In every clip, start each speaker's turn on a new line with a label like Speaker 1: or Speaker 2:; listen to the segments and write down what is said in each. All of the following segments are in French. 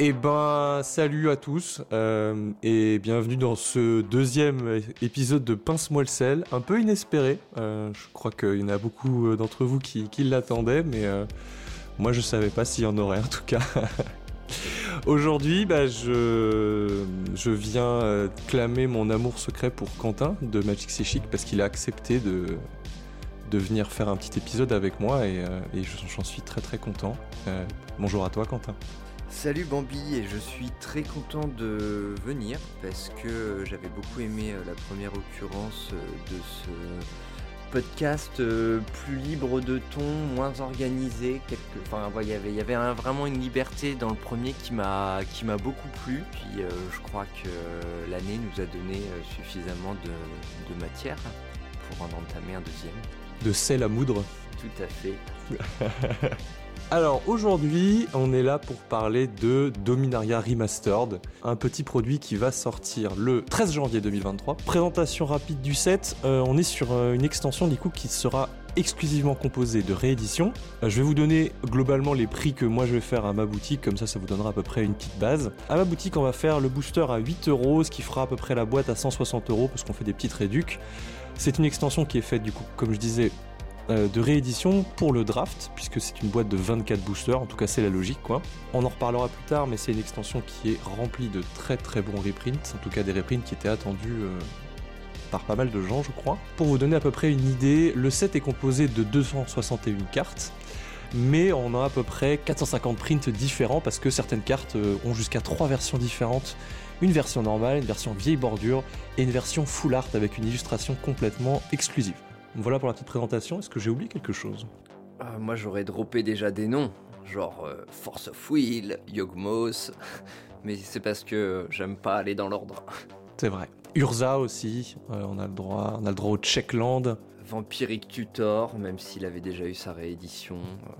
Speaker 1: Eh ben, salut à tous euh, et bienvenue dans ce deuxième épisode de Pince-moi le sel, un peu inespéré. Euh, je crois qu'il y en a beaucoup euh, d'entre vous qui, l'attendaient, mais moi je savais pas s'il y en aurait en tout cas. Aujourd'hui, bah, je, je viens clamer mon amour secret pour Quentin de Magic C'est Chic parce qu'il a accepté de, de venir faire un petit épisode avec moi et, et j'en suis très très content. bonjour à toi Quentin.
Speaker 2: Salut Bambi et je suis très content de venir parce que j'avais beaucoup aimé euh, la première occurrence euh, de ce podcast euh, plus libre de ton, moins organisé. Enfin, il y avait, vraiment une liberté dans le premier qui m'a beaucoup plu. Puis je crois que l'année nous a donné suffisamment de, de matière pour en entamer un deuxième.
Speaker 1: De sel à moudre.
Speaker 2: Tout à fait.
Speaker 1: Alors aujourd'hui, on est là pour parler de Dominaria Remastered, un petit produit qui va sortir le 13 janvier 2023. Présentation rapide du set, euh, on est sur euh, une extension du coup qui sera exclusivement composée de rééditions. Euh, je vais vous donner globalement les prix que moi je vais faire à ma boutique, comme ça ça vous donnera à peu près une petite base. À ma boutique, on va faire le booster à 8 euros, ce qui fera à peu près la boîte à 160 euros parce qu'on fait des petites réducs. C'est une extension qui est faite du coup, comme je disais, de réédition pour le draft, puisque c'est une boîte de 24 boosters, en tout cas c'est la logique quoi. On en reparlera plus tard, mais c'est une extension qui est remplie de très très bons reprints, en tout cas des reprints qui étaient attendus euh, par pas mal de gens je crois. Pour vous donner à peu près une idée, le set est composé de 261 cartes, mais on a à peu près 450 prints différents parce que certaines cartes euh, ont jusqu'à 3 versions différentes. Une version normale, une version vieille bordure et une version full art avec une illustration complètement exclusive. Voilà pour la petite présentation. Est-ce que j'ai oublié quelque chose?
Speaker 2: Euh, Moi, j'aurais droppé déjà des noms, genre euh, Force of Will, Yogmos, mais c'est parce que j'aime pas aller dans l'ordre.
Speaker 1: C'est vrai. Urza aussi, euh, on a le droit, on a le droit au Checkland.
Speaker 2: Vampiric Tutor, même s'il avait déjà eu sa réédition.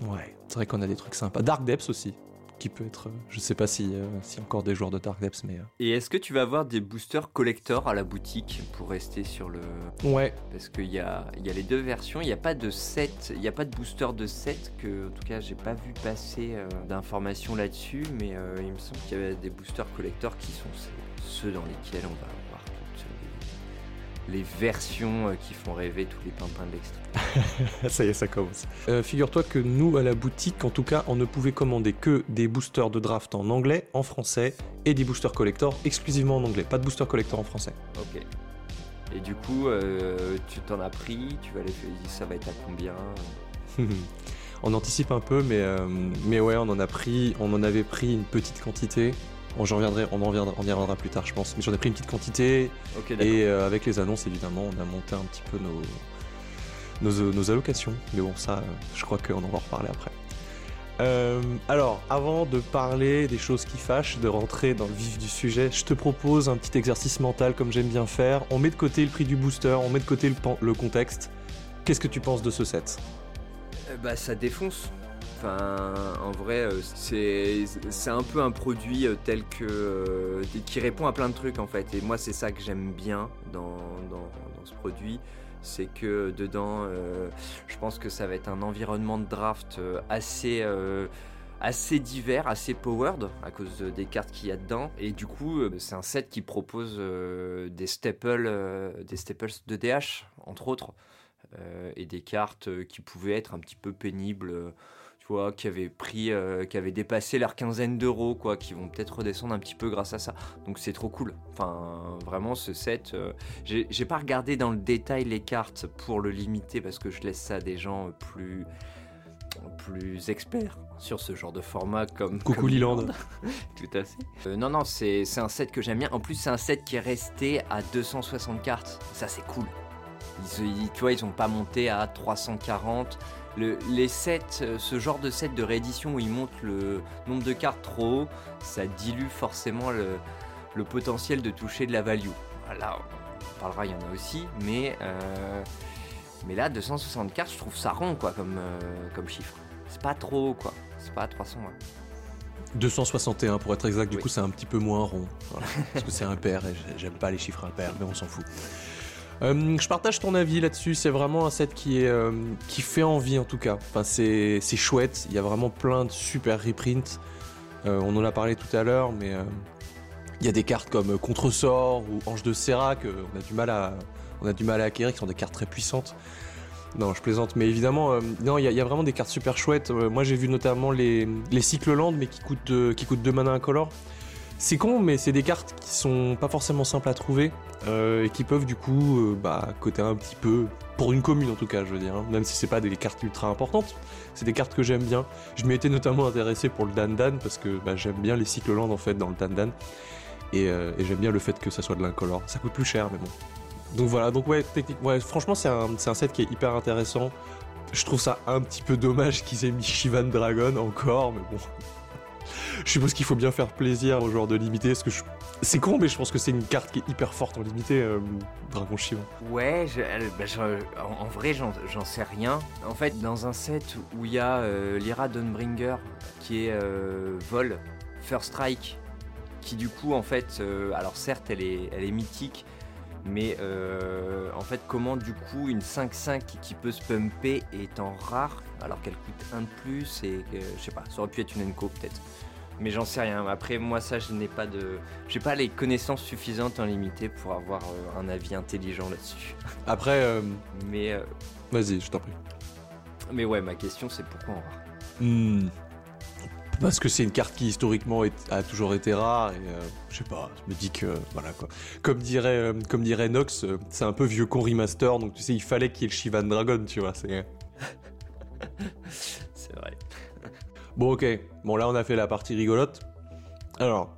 Speaker 1: Ouais, c'est vrai qu'on a des trucs sympas. Dark Depths aussi qui peut être. Je sais pas si, euh, si encore des joueurs de Dark Depths, mais. Euh.
Speaker 2: Et est-ce que tu vas avoir des boosters collector à la boutique pour rester sur le.
Speaker 1: Ouais.
Speaker 2: Parce qu'il y a, y a les deux versions. Il n'y a pas de set, il n'y a pas de booster de set que, en tout cas, j'ai pas vu passer euh, d'informations là-dessus, mais il me semble qu'il y avait des boosters collector qui sont ceux dans lesquels on va les versions euh, qui font rêver tous les pimpins de l'extrait.
Speaker 1: ça y est, ça commence. Euh, figure-toi que nous, à la boutique, en tout cas, on ne pouvait commander que des boosters de draft en anglais, en français, et des boosters collector exclusivement en anglais. Pas de booster collector en français.
Speaker 2: Ok. Et du coup, euh, tu t'en as pris, tu vas les ça va être à combien?
Speaker 1: On anticipe un peu, mais, mais ouais, on en a pris, on en avait pris une petite quantité. On, reviendrai, on, en reviendra, on y reviendra plus tard, je pense. Mais j'en ai pris une petite quantité. et euh, avec les annonces, évidemment, on a monté un petit peu nos, nos, allocations. Mais bon, ça, je crois qu'on en va reparler après. Euh, alors, avant de parler des choses qui fâchent, de rentrer dans le vif du sujet, je te propose un petit exercice mental comme j'aime bien faire. On met de côté le prix du booster, on met de côté le, le contexte. Qu'est-ce que tu penses de ce set?
Speaker 2: Euh, Bah, ça défonce. Enfin, en vrai, euh, c'est un peu un produit euh, tel que euh, qui répond à plein de trucs en fait. Et moi, c'est ça que j'aime bien dans, ce produit, c'est que dedans, je pense que ça va être un environnement de draft assez assez divers, assez powered à cause des cartes qu'il y a dedans. Et du coup, c'est un set qui propose des staples, des staples de DH entre autres, et des cartes qui pouvaient être un petit peu pénibles qui avaient pris, euh, qui avaient dépassé leur quinzaine d'euros, quoi, qui vont peut-être redescendre un petit peu grâce à ça. Donc c'est trop cool. Enfin, vraiment ce set. Euh, j'ai pas regardé dans le détail les cartes pour le limiter parce que je laisse ça à des gens plus plus experts sur ce genre de format comme
Speaker 1: Coucou Liland.
Speaker 2: Tout à fait. Euh, non non, c'est un set que j'aime bien. En plus, c'est un set qui est resté à 260 cartes. Ça c'est cool. Ils, tu vois, ils ont pas monté à 340 les sets, euh, ce genre de set de réédition où ils montent le nombre de cartes trop haut, ça dilue forcément le, potentiel de toucher de la value. Là, on parlera, il y en a aussi, mais, euh, mais là, 260 cartes, je trouve ça rond quoi, comme, euh, comme chiffre. C'est pas trop quoi, c'est pas 300.
Speaker 1: 261 pour être exact, du coup c'est un petit peu moins rond. parce que c'est impair et j'aime pas les chiffres impairs, mais on s'en fout. Euh, je partage ton avis là-dessus. C'est vraiment un set qui euh, fait envie en tout cas. Enfin, c'est chouette. Il y a vraiment plein de super reprints. on en a parlé tout à l'heure, mais il y a des cartes comme Contresort ou Ange de Serra que on a du mal à, du mal à acquérir, qui sont des cartes très puissantes. Non, je plaisante, mais évidemment, euh, non, il y, a vraiment des cartes super chouettes. Euh, moi, j'ai vu notamment les, les cycles land, mais qui coûtent, euh, qui coûtent 2 mana incolore. C'est con, mais c'est des cartes qui sont pas forcément simples à trouver et qui peuvent du coup bah, coter un petit peu pour une commune en tout cas, je veux dire. Hein. même si c'est pas des cartes ultra importantes, c'est des cartes que j'aime bien. Je m'y étais notamment intéressé pour le Dan Dan parce que bah, j'aime bien les cycles land en fait dans le Dan Dan et, et j'aime bien le fait que ça soit de l'incolore. Ça coûte plus cher, mais bon. Donc voilà, donc ouais, ouais franchement c'est un, un, set qui est hyper intéressant. Je trouve ça un petit peu dommage qu'ils aient mis Shivan Dragon encore, mais bon. Je suppose qu'il faut bien faire plaisir aux joueurs de limité, que c'est con, mais je pense que c'est une carte qui est hyper forte en limité, euh, Dragon Shivan.
Speaker 2: Ouais, bah, en, vrai j'en sais rien. En fait, dans un set où il y a euh, Lyra Dawnbringer, qui est euh, Vol, First Strike, qui du coup en fait, alors certes elle est, elle est mythique, mais euh, en fait, comment du coup une 5-5 qui peut se pumper étant rare, alors qu'elle coûte un de plus et que, je sais pas, ça aurait pu être une Enco peut-être. Mais j'en sais rien. Après, moi, ça, je n'ai pas de. J'ai pas les connaissances suffisantes en limité pour avoir euh, un avis intelligent là-dessus.
Speaker 1: Après. Euh,
Speaker 2: mais.
Speaker 1: Vas-y, je t'en prie.
Speaker 2: Mais ouais, ma question, c'est pourquoi en rare
Speaker 1: hmm parce que c'est une carte qui historiquement a toujours été rare et euh, je sais pas, je me dis que voilà quoi. Comme dirait euh, comme dirait Nox, euh, c'est un peu vieux con remaster donc tu sais il fallait qu'il y ait le Shivan Dragon, tu vois, c'est
Speaker 2: C'est vrai.
Speaker 1: Bon OK. Bon là on a fait la partie rigolote. Alors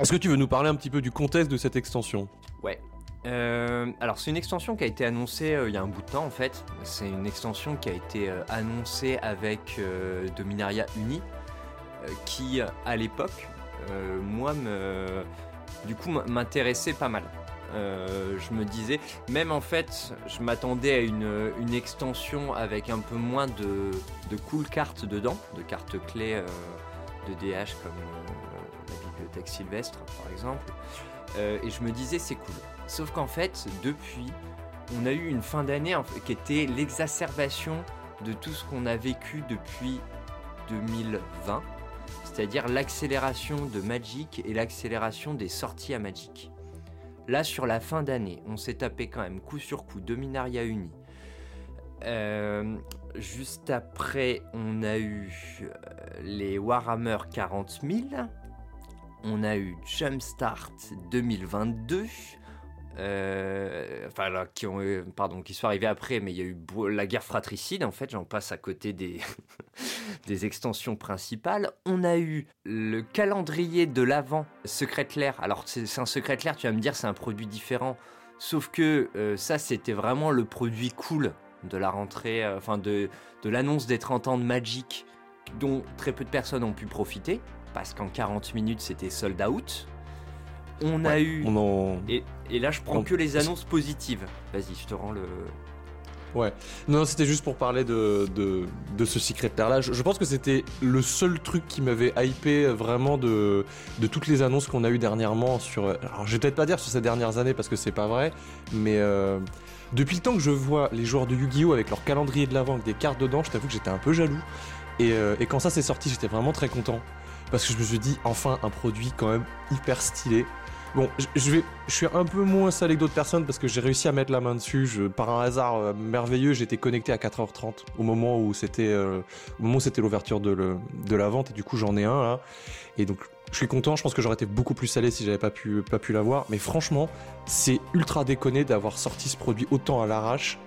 Speaker 1: est-ce que tu veux nous parler un petit peu du contexte de cette extension?
Speaker 2: Ouais. alors c'est une extension qui a été annoncée il y a un bout de temps en fait. C'est une extension qui a été annoncée avec Dominaria Uni, euh, qui, à l'époque, euh, moi, me, du coup, m'intéressait pas mal. Euh, je me disais, même en fait, je m'attendais à une, extension avec un peu moins de, de cool cartes dedans, de cartes clés de DH comme la bibliothèque Sylvestre par exemple. et je me disais, c'est cool. Sauf qu'en fait, depuis, on a eu une fin d'année qui était l'exacerbation de tout ce qu'on a vécu depuis 2020 c'est-à-dire l'accélération de Magic et l'accélération des sorties à Magic. Là, sur la fin d'année, on s'est tapé quand même coup sur coup Dominaria Uni. Euh, juste après, on a eu euh, les Warhammer 40 000. On a eu Jumpstart 2022. Euh, enfin qui ont, euh, pardon, qui sont arrivés après, mais il y a eu la guerre fratricide. En fait, j'en passe à côté des extensions principales. On a eu le calendrier de l'avant Secret Lair. Alors c'est un Secret Lair, tu vas me dire c'est un produit différent. Sauf que euh, ça c'était vraiment le produit cool de la rentrée, enfin de de l'annonce des 30 ans de Magic, dont très peu de personnes ont pu profiter parce qu'en 40 minutes c'était sold out. On a eu. Et, là, je prends que les annonces positives. Vas-y, je te rends le.
Speaker 1: Ouais. Non, c'était juste pour parler de, de, ce Secret Lair là. Je, pense que c'était le seul truc qui m'avait hypé vraiment de, de toutes les annonces qu'on a eues dernièrement sur. Alors, je vais peut-être pas dire sur ces dernières années parce que c'est pas vrai, mais. Euh, depuis le temps que je vois les joueurs de Yu-Gi-Oh! avec leur calendrier de l'avant, avec des cartes dedans, je t'avoue que j'étais un peu jaloux. Et, euh, et quand ça s'est sorti, j'étais vraiment très content. Parce que je me suis dit, enfin, un produit quand même hyper stylé. Bon, je, suis un peu moins salé que d'autres personnes parce que j'ai réussi à mettre la main dessus. Par un hasard euh, merveilleux, j'étais connecté à 4h30 au moment où c'était euh, c'était l'ouverture de, la vente et du coup j'en ai un là. Et donc je suis content. Je pense que j'aurais été beaucoup plus salé si j'avais pas pu pas pu l'avoir. Mais franchement, c'est ultra déconné d'avoir sorti ce produit autant à l'arrache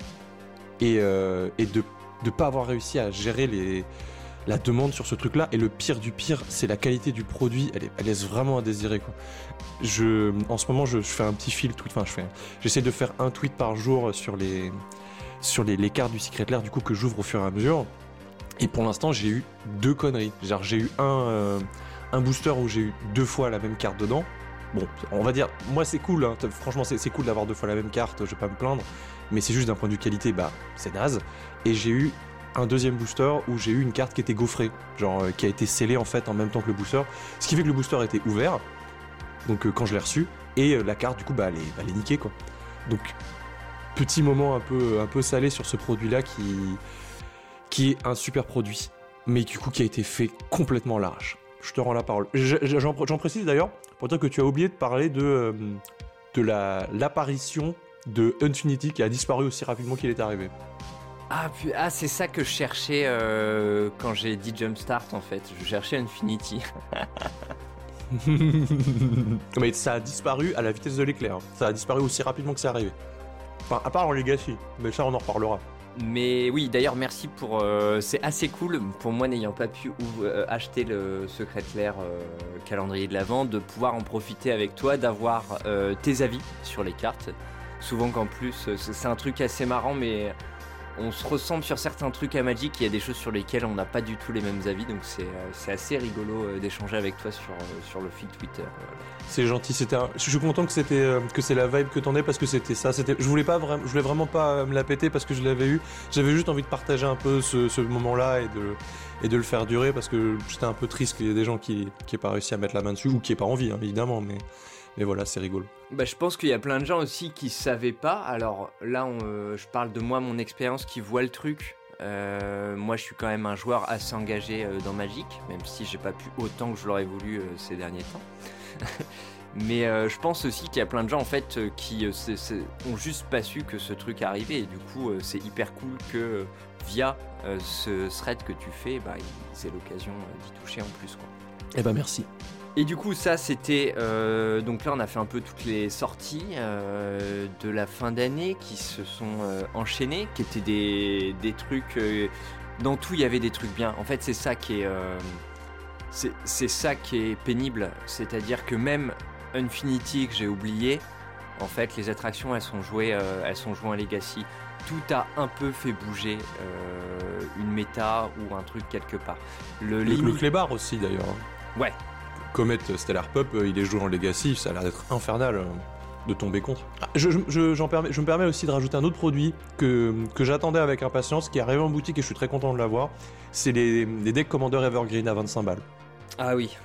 Speaker 1: et, euh, de de pas avoir réussi à gérer les la demande sur ce truc-là. Et le pire du pire, c'est la qualité du produit. Elle, elle laisse vraiment à désirer. Je, en ce moment, je, fais un petit fil tweet. Enfin, j'essaie de faire un tweet par jour sur les, sur les, cartes du Secret Lair, du coup, que j'ouvre au fur et à mesure. Et pour l'instant, j'ai eu deux conneries. Genre, j'ai eu un, euh, un booster où j'ai eu deux fois la même carte dedans. Bon, on va dire, moi c'est cool, hein. franchement c'est cool d'avoir deux fois la même carte, je vais pas me plaindre, mais c'est juste d'un point de vue qualité, bah c'est naze. Et j'ai eu un deuxième booster où j'ai eu une carte qui était gaufrée, genre euh, qui a été scellée en fait en même temps que le booster, ce qui fait que le booster était ouvert, donc euh, quand je l'ai reçu, et euh, la carte du coup bah elle est, niquée quoi. Donc petit moment un peu, un peu salé sur ce produit là qui, qui est un super produit, mais du coup qui a été fait complètement large. je te rends la parole. J'en précise d'ailleurs pour dire que tu as oublié de parler de, de l'apparition de Infinity qui a disparu aussi rapidement qu'il est arrivé.
Speaker 2: Ah, ah c'est ça que je cherchais euh, quand j'ai dit Jumpstart en fait. Je cherchais Infinity.
Speaker 1: Mais ça a disparu à la vitesse de l'éclair. Ça a disparu aussi rapidement que c'est arrivé. Enfin, à part en Legacy, mais ça on en reparlera.
Speaker 2: Mais oui, d'ailleurs, merci pour. Euh, c'est assez cool pour moi, n'ayant pas pu euh, acheter le Secret Lair euh, calendrier de l'Avent, de pouvoir en profiter avec toi, d'avoir tes avis sur les cartes. Souvent qu'en plus, c'est un truc assez marrant, mais on se ressemble sur certains trucs à Magic, il y a des choses sur lesquelles on n'a pas du tout les mêmes avis, donc c'est euh, assez rigolo euh, d'échanger avec toi sur, euh, sur le fil Twitter.
Speaker 1: C'est gentil, c'était je suis content que c'était que c'est la vibe que t'en es parce que c'était ça, c'était je voulais pas vraiment je voulais vraiment pas me la péter parce que je l'avais eu, j'avais juste envie de partager un peu ce, moment-là et de et de le faire durer parce que j'étais un peu triste qu'il y ait des gens qui qui pas réussi à mettre la main dessus ou qui n'aient pas envie hein, évidemment mais mais voilà, c'est rigolo.
Speaker 2: Bah, je pense qu'il y a plein de gens aussi qui savaient pas. Alors là, euh, je parle de moi, mon expérience, qui voit le truc. Euh, moi, je suis quand même un joueur assez engagé euh, dans Magic, même si j'ai pas pu autant que je l'aurais voulu ces derniers temps. Mais je pense aussi qu'il y a plein de gens en fait qui ont juste pas su que ce truc arrivait. Et du coup, c'est hyper cool que via ce thread que tu fais, bah, c'est l'occasion d'y toucher en plus. Quoi.
Speaker 1: Eh ben merci.
Speaker 2: Et du coup, ça, c'était. Euh, donc là, on a fait un peu toutes les sorties euh, de la fin d'année qui se sont euh, enchaînées, qui étaient des, des trucs. dans tout, il y avait des trucs bien. En fait, c'est ça qui est. c'est ça qui est pénible. C'est-à-dire que même Infinity, que j'ai oublié, en fait, les attractions, elles sont jouées, elles sont jouées en Legacy. Tout a un peu fait bouger une méta ou un truc quelque part.
Speaker 1: Le, le, le clébard aussi, d'ailleurs.
Speaker 2: Ouais,
Speaker 1: Comet Stellar Pop, euh, il est joué en Legacy, ça a l'air d'être infernal euh, de tomber contre. Ah, je, permets, je me permets aussi de rajouter un autre produit que, que j'attendais avec impatience, qui est arrivé en boutique et je suis très content de l'avoir. C'est les, les decks Commander Evergreen à 25 balles.
Speaker 2: Ah oui.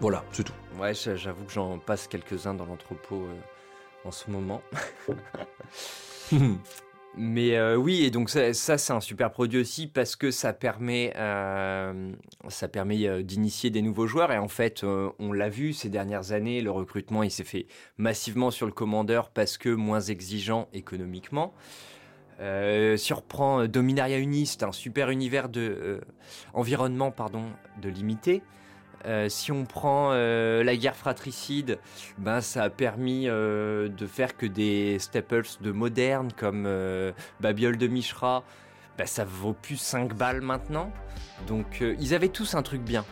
Speaker 1: Voilà, c'est tout.
Speaker 2: Ouais, j'avoue que j'en passe quelques-uns dans l'entrepôt euh, en ce moment. Mais euh, oui, et donc ça, c'est un super produit aussi parce que ça permet, euh, ça permet euh, d'initier des nouveaux joueurs. Et en fait, on l'a vu ces dernières années, le recrutement il s'est fait massivement sur le commandeur parce que moins exigeant économiquement. surprend Dominaria Unist, un super univers de environnement pardon de limité. Euh, si on prend euh, la guerre fratricide, ben, ça a permis euh, de faire que des staples de moderne comme Babiole de Mishra, ben, ça vaut plus 5 balles maintenant. Donc ils avaient tous un truc bien.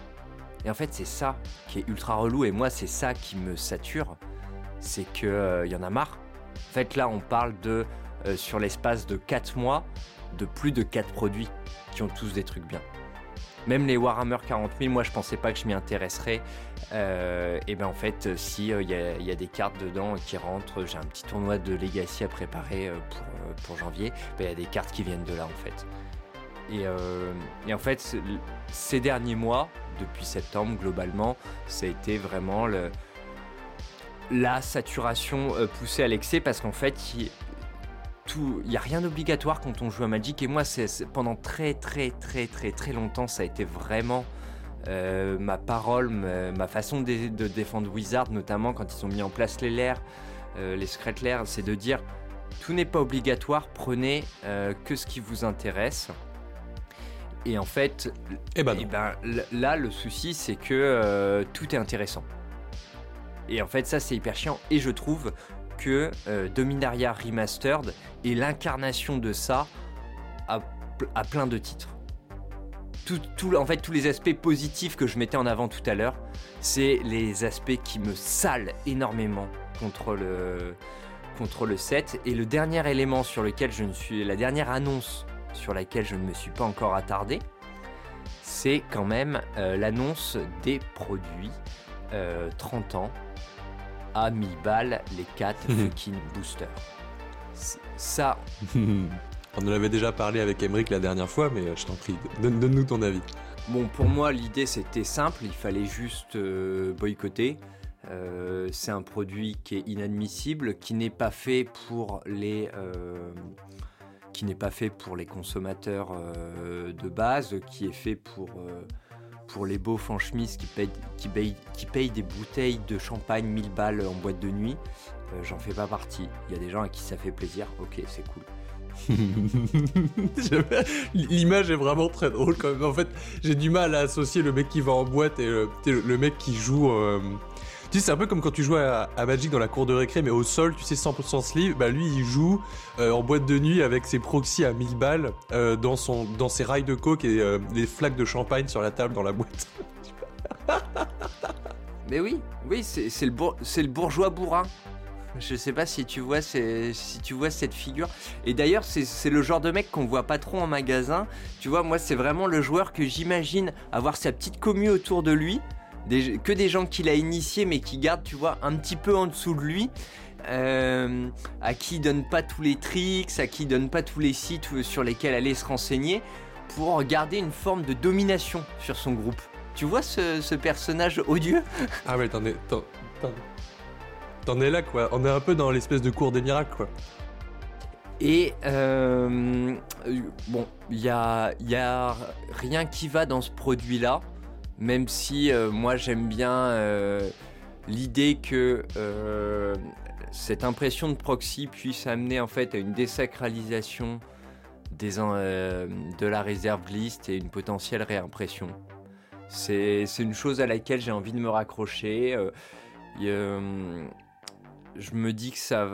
Speaker 2: Et en fait c'est ça qui est ultra relou et moi c'est ça qui me sature. C'est qu'il y en a marre. En fait là on parle de, sur l'espace de 4 mois, de plus de 4 produits qui ont tous des trucs bien. Même les Warhammer 40 000, moi je pensais pas que je m'y intéresserais. Euh, et ben en fait, si il euh, y, a des cartes dedans qui rentrent, j'ai un petit tournoi de Legacy à préparer euh, pour, janvier, ben, il y a des cartes qui viennent de là en fait. Et, en fait, ces derniers mois, depuis septembre globalement, ça a été vraiment la saturation poussée à l'excès parce qu'en fait, il n'y a rien d'obligatoire quand on joue à Magic. Et moi, c'est pendant très très très très très longtemps, ça a été vraiment euh, ma parole, ma, façon de, défendre Wizard, notamment quand ils ont mis en place les lairs, euh, les secret lairs, c'est de dire tout n'est pas obligatoire, prenez euh, que ce qui vous intéresse. Et en fait,
Speaker 1: eh ben,
Speaker 2: eh ben là, le souci, c'est que tout est intéressant. Et en fait, ça, c'est hyper chiant. Et je trouve que euh, Dominaria Remastered est l'incarnation de ça à, plein de titres. En fait, tous les aspects positifs que je mettais en avant tout à l'heure, c'est les aspects qui me salent énormément contre le, contre le set. Et le dernier élément sur lequel je ne suis, la dernière annonce sur laquelle je ne me suis pas encore attardé, c'est quand même euh, l'annonce des produits 30 euh, ans à 1000 balles les 4 fucking boosters. Ça.
Speaker 1: On en avait déjà parlé avec Emmerich la dernière fois, mais euh, je t'en prie, donne-nous ton avis.
Speaker 2: Bon, pour moi, l'idée c'était simple, il fallait juste euh, boycotter. Euh, c'est un produit qui est inadmissible, qui n'est pas fait pour les, qui n'est pas fait pour les consommateurs de base, qui est fait pour pour les beaufs en qui payent, qui, qui payent des bouteilles de champagne 1000 balles en boîte de nuit. J'en fais pas partie. Il y a des gens à qui ça fait plaisir. Ok, c'est cool.
Speaker 1: L'image est vraiment très drôle quand même. En fait, j'ai du mal à associer le mec qui va en boîte et le, mec qui joue. Euh, c'est un peu comme quand tu jouais à, Magic dans la cour de récré, mais au sol, tu sais, 100% sleeve. Bah lui, il joue euh, en boîte de nuit avec ses proxys à 1000 balles euh, dans, son, ses rails de coke et des flaques de champagne sur la table dans la boîte.
Speaker 2: mais oui, oui, c'est le, le bourgeois bourrin. Je sais pas si tu vois, si tu vois cette figure. Et d'ailleurs, c'est le genre de mec qu'on voit pas trop en magasin. Tu vois, moi, c'est vraiment le joueur que j'imagine avoir sa petite commu autour de lui. Que des gens qu'il a initiés, mais qui gardent, tu vois, un petit peu en dessous de lui. Euh, à qui il donne pas tous les tricks, à qui il donne pas tous les sites sur lesquels aller se renseigner, pour garder une forme de domination sur son groupe. Tu vois ce, personnage odieux?
Speaker 1: Ah ouais, t'en es, T'en es là, quoi. On est un peu dans l'espèce de cours des miracles, quoi.
Speaker 2: Et euh, bon, il y a, y a, rien qui va dans ce produit-là, même si euh, moi j'aime bien euh, l'idée que cette impression de proxy puisse amener en fait à une désacralisation de la réserve liste et une potentielle réimpression. C'est une chose à laquelle j'ai envie de me raccrocher je me dis que ça,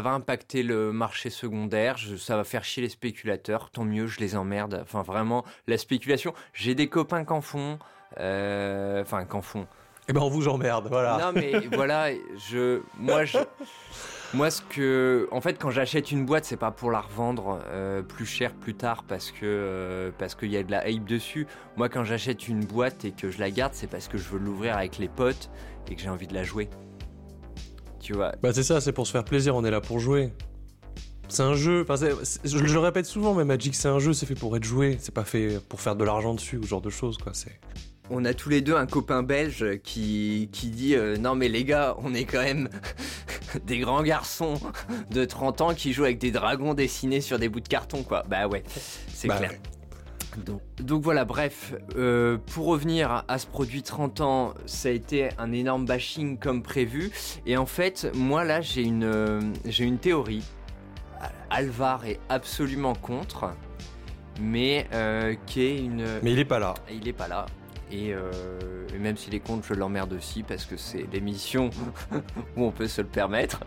Speaker 2: va impacter le marché secondaire, ça va faire chier les spéculateurs, tant mieux, je les emmerde. Enfin, vraiment, la spéculation, j'ai des copains qu'en font, euh, enfin, qu'en font.
Speaker 1: Eh ben, on vous emmerde, voilà.
Speaker 2: Non, mais voilà, je, moi, je, moi, ce que, en fait, quand j'achète une boîte, c'est pas pour la revendre euh, plus cher plus tard parce que euh, parce qu'il y a de la hype dessus. Moi, quand j'achète une boîte et que je la garde, c'est parce que je veux l'ouvrir avec les potes et que j'ai envie de la jouer.
Speaker 1: Bah c'est ça, c'est pour se faire plaisir, on est là pour jouer. C'est un jeu, enfin, je, le répète souvent, mais Magic c'est un jeu, c'est fait pour être joué, c'est pas fait pour faire de l'argent dessus ou ce genre de choses quoi. C'est.
Speaker 2: On a tous les deux un copain belge qui, qui dit euh, Non, mais les gars, on est quand même des grands garçons de 30 ans qui jouent avec des dragons dessinés sur des bouts de carton, quoi. Bah ouais, c'est bah clair. Donc, voilà, bref, euh, pour revenir à ce produit 30 ans, ça a été un énorme bashing comme prévu. Et en fait, moi là, j'ai une, euh, j'ai une théorie. Alvar est absolument contre, mais qui est une.
Speaker 1: Mais il est pas là.
Speaker 2: Il est pas là. Et, et même s'il est contre, je l'emmerde aussi parce que c'est l'émission où on peut se le permettre.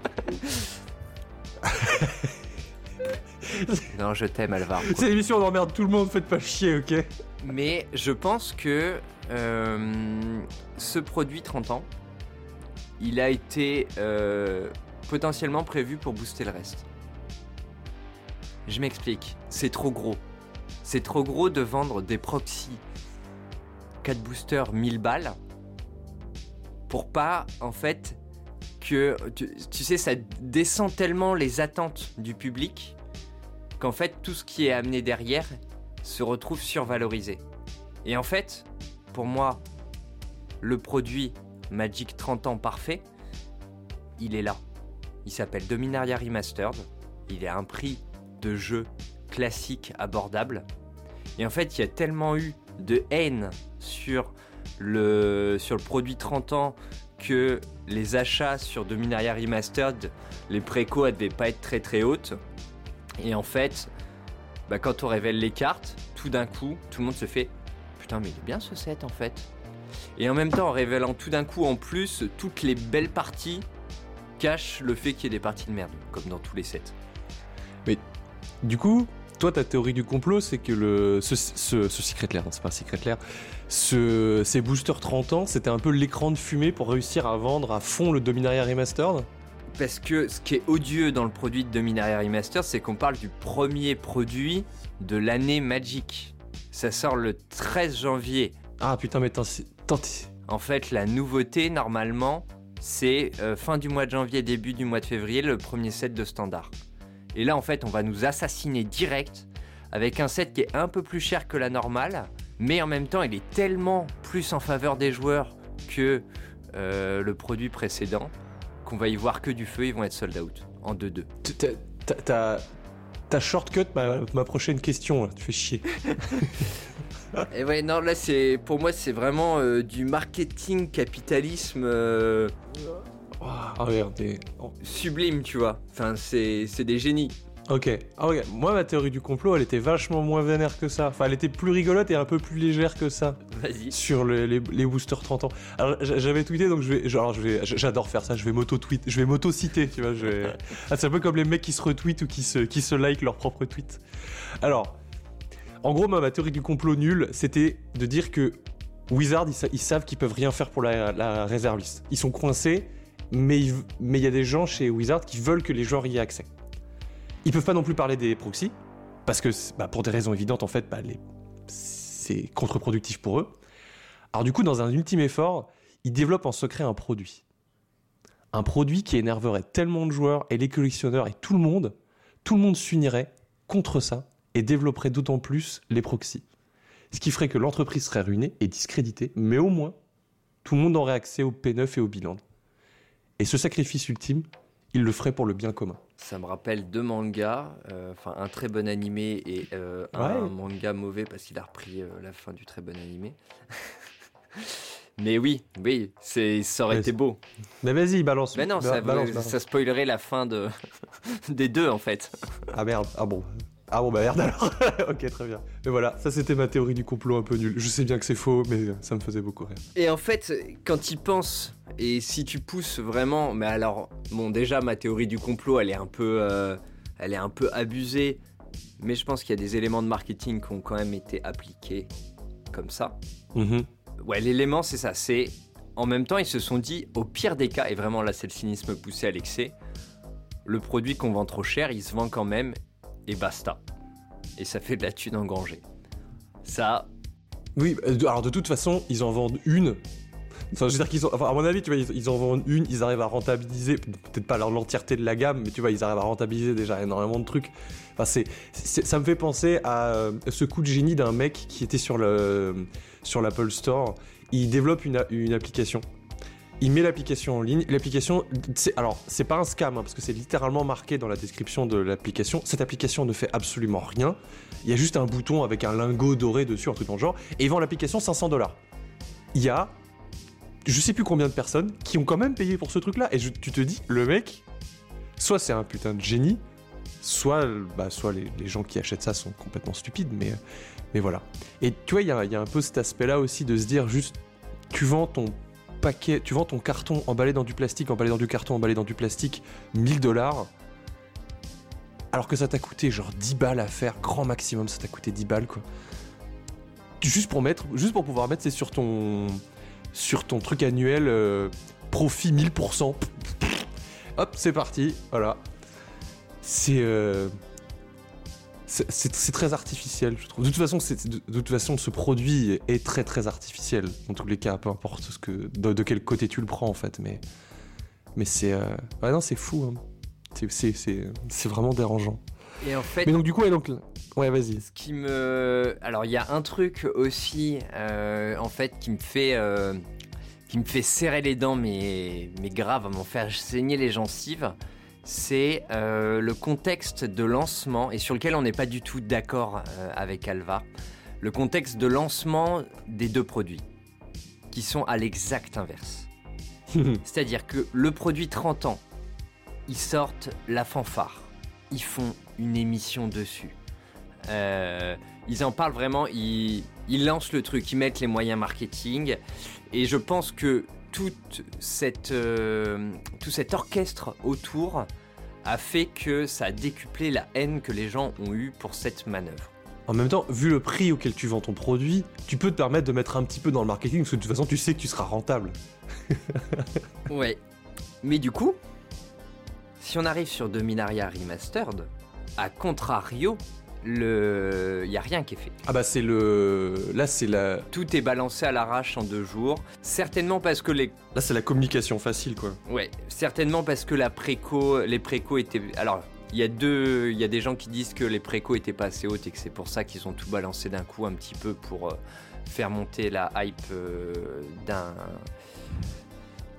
Speaker 2: non, je t'aime, Alvar.
Speaker 1: C'est l'émission, on emmerde tout le monde, faites pas chier, ok?
Speaker 2: Mais je pense que euh, ce produit 30 ans, il a été euh, potentiellement prévu pour booster le reste. Je m'explique, c'est trop gros. C'est trop gros de vendre des proxys 4 boosters 1000 balles pour pas, en fait, que tu, sais, ça descend tellement les attentes du public qu'en fait tout ce qui est amené derrière se retrouve survalorisé. Et en fait, pour moi, le produit Magic 30 ans parfait, il est là. Il s'appelle Dominaria Remastered. Il est un prix de jeu classique abordable. Et en fait, il y a tellement eu de haine sur le, sur le produit 30 ans que les achats sur Dominaria Remastered, les préco ne devaient pas être très très hautes. Et en fait, bah, quand on révèle les cartes, tout d'un coup, tout le monde se fait Putain, mais il est bien ce set en fait. Et en même temps, en révélant tout d'un coup en plus toutes les belles parties, cache le fait qu'il y ait des parties de merde, comme dans tous les sets.
Speaker 1: Mais du coup, toi, ta théorie du complot, c'est que le, ce, ce, Secret Lair, c'est pas un Secret Lair, ce, ces boosters 30 ans, c'était un peu l'écran de fumée pour réussir à vendre à fond le Dominaria Remastered?
Speaker 2: Parce que ce qui est odieux dans le produit de Dominaria Remaster, c'est qu'on parle du premier produit de l'année Magic. Ça sort le 13 janvier.
Speaker 1: Ah putain, mais tant
Speaker 2: En fait, la nouveauté, normalement, c'est euh, fin du mois de janvier, début du mois de février, le premier set de standard. Et là, en fait, on va nous assassiner direct avec un set qui est un peu plus cher que la normale, mais en même temps, il est tellement plus en faveur des joueurs que euh, le produit précédent qu'on va y voir que du feu, ils vont être sold out en 2-2.
Speaker 1: T'as shortcut ma, ma prochaine question, tu fais chier.
Speaker 2: Et ouais, non, là, c'est pour moi, c'est vraiment euh, du marketing capitalisme euh,
Speaker 1: Regarde, oh.
Speaker 2: sublime, tu vois. Enfin, c'est des génies.
Speaker 1: Ok. Ah, ok. Moi, ma théorie du complot, elle était vachement moins vénère que ça. Enfin, elle était plus rigolote et un peu plus légère que ça.
Speaker 2: Vas-y.
Speaker 1: Sur le- les, les boosters 30 ans. Alors, j'avais tweeté, donc je vais. Genre, je vais. J'adore faire ça. Je vais m'auto-tweet. Je vais m'auto-citer, tu vois. Je vais... Ah, c'est un peu comme les mecs qui se retweetent ou qui se, qui se like leur propre tweet. Alors, en gros, ma théorie du complot nul, c'était de dire que Wizard, ils, sa- ils savent qu'ils peuvent rien faire pour la, la réserviste. Ils sont coincés, mais il y a des gens chez Wizard qui veulent que les joueurs y aient accès. Ils peuvent pas non plus parler des proxys, parce que bah, pour des raisons évidentes, en bah, c'est contre-productif pour eux. Alors du coup, dans un ultime effort, ils développent en secret un produit. Un produit qui énerverait tellement de joueurs et les collectionneurs et tout le monde, tout le monde s'unirait contre ça et développerait d'autant plus les proxys. Ce qui ferait que l'entreprise serait ruinée et discréditée, mais au moins, tout le monde aurait accès au P9 et au bilan. Et ce sacrifice ultime, il le ferait pour le bien commun.
Speaker 2: Ça me rappelle deux mangas, euh, enfin un très bon animé et euh, un manga mauvais parce qu'il a repris euh, la fin du très bon animé. Mais oui, oui, c'est ça aurait été beau.
Speaker 1: Mais vas-y, balance.
Speaker 2: Mais non, ça,
Speaker 1: balance, balance.
Speaker 2: ça spoilerait la fin de des deux en fait.
Speaker 1: Ah merde, ah bon. Ah bon bah merde alors. ok très bien. Mais voilà, ça c'était ma théorie du complot un peu nulle. Je sais bien que c'est faux, mais ça me faisait beaucoup rire.
Speaker 2: Et en fait, quand il pense, et si tu pousses vraiment, mais alors, bon, déjà, ma théorie du complot, elle est un peu, euh, elle est un peu abusée, mais je pense qu'il y a des éléments de marketing qui ont quand même été appliqués comme ça.
Speaker 1: Mhm.
Speaker 2: Ouais, l'élément, c'est ça, c'est, en même temps, ils se sont dit, au pire des cas, et vraiment là, c'est le cynisme poussé à l'excès, le produit qu'on vend trop cher, il se vend quand même, et basta. Et ça fait de la thune engrangée. Ça,
Speaker 1: Oui, euh, alors de toute façon, ils en vendent une. Enfin, je veux dire qu'ils ont. Enfin, à mon avis, tu vois, ils, en vendent une, ils arrivent à rentabiliser, peut-être pas l'entièreté de la gamme, mais tu vois, ils arrivent à rentabiliser déjà énormément de trucs. Ça me fait penser à euh, ce coup de génie d'un mec qui était sur le sur l'Apple Store. Il développe une application. Il met l'application en ligne. L'application, alors, c'est pas un scam, hein, parce que c'est littéralement marqué dans la description de l'application. Cette application ne fait absolument rien. Il y a juste un bouton avec un lingot doré dessus, un truc dans le genre. Et il vend l'application 500 dollars. Il y a, je sais plus combien de personnes qui ont quand même payé pour ce truc-là. Et tu te dis, le mec, soit c'est un putain de génie, soit, bah, soit les, gens qui achètent ça sont complètement stupides, mais, mais voilà. Et tu vois, il y y a un peu cet aspect-là aussi de se dire juste, tu vends ton tu vends ton carton emballé dans du plastique, emballé dans du carton, emballé dans du plastique, 1000 dollars. Alors que ça t'a coûté genre 10 balles à faire, grand maximum, ça t'a coûté 10 balles quoi. Juste pour mettre, juste pour pouvoir mettre, c'est sur ton, sur ton truc annuel, euh, profit 1000%. Hop, c'est parti, voilà. C'est, euh, c'est, très artificiel, je trouve. De toute façon, de, de toute façon, ce produit est très très artificiel. Dans tous les cas, peu importe ce que, de, de quel côté tu le prends en fait, mais, mais c'est, euh, non, c'est fou. hein. C'est, c'est, c'est, c'est vraiment dérangeant.
Speaker 2: et en fait,
Speaker 1: Mais donc du coup, ouais, donc, ouais, vas-y.
Speaker 2: Ce qui me. Alors, il y a un truc aussi, euh, en fait, qui me fait. euh, qui me fait serrer les dents, mais, mais grave, à m'en faire saigner les gencives. C'est euh, le contexte de lancement, et sur lequel on n'est pas du tout d'accord euh, avec Alva. Le contexte de lancement des deux produits, qui sont à l'exact inverse. C'est-à-dire que le produit 30 ans, ils sortent la fanfare. Ils font une émission dessus. Euh, ils en parlent vraiment, ils, ils lancent le truc, ils mettent les moyens marketing. Et je pense que toute cette, euh, tout cet orchestre autour a fait que ça a décuplé la haine que les gens ont eue pour cette manœuvre.
Speaker 1: En même temps, vu le prix auquel tu vends ton produit, tu peux te permettre de mettre un petit peu dans le marketing parce que de toute façon, tu sais que tu seras rentable.
Speaker 2: Ouais. Mais du coup, si on arrive sur Dominaria Remastered, à contrario, le... y a rien qui est fait.
Speaker 1: Ah bah c'est le, là c'est la,
Speaker 2: Tout est balancé à l'arrache en deux jours. Certainement parce que les
Speaker 1: là c'est la communication facile quoi.
Speaker 2: Ouais, certainement parce que la préco, les précos étaient. Alors, il y a deux, il y a des gens qui disent que les précos étaient pas assez hautes et que c'est pour ça qu'ils ont tout balancé d'un coup un petit peu pour euh, faire monter la hype euh, d'un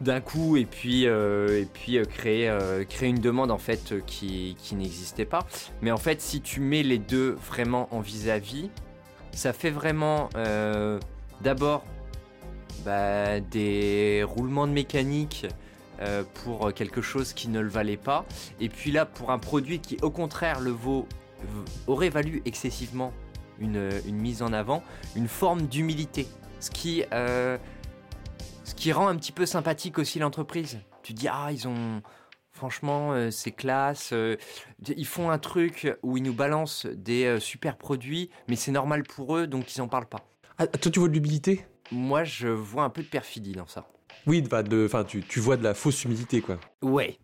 Speaker 2: d'un coup et puis, et puis créer, créer une demande en fait qui, qui n'existait pas. Mais en fait, si tu mets les deux vraiment en vis-à-vis, ça fait vraiment d'abord bah, des roulements de mécanique euh, pour quelque chose qui ne le valait pas. Et puis là, pour un produit qui, au contraire, le vaut, aurait valu excessivement une, mise en avant, une forme d'humilité. Ce qui, euh, ce qui rend un petit peu sympathique aussi l'entreprise. Tu dis, ah, ils ont. Franchement, euh, c'est classe. ils font un truc où ils nous balancent des super produits, mais c'est normal pour eux, donc ils n'en parlent pas.
Speaker 1: Ah, toi, tu vois de l'humilité?
Speaker 2: Moi, je vois un peu de perfidie dans ça.
Speaker 1: Oui, enfin, tu, tu, vois de la fausse humilité, quoi.
Speaker 2: Ouais.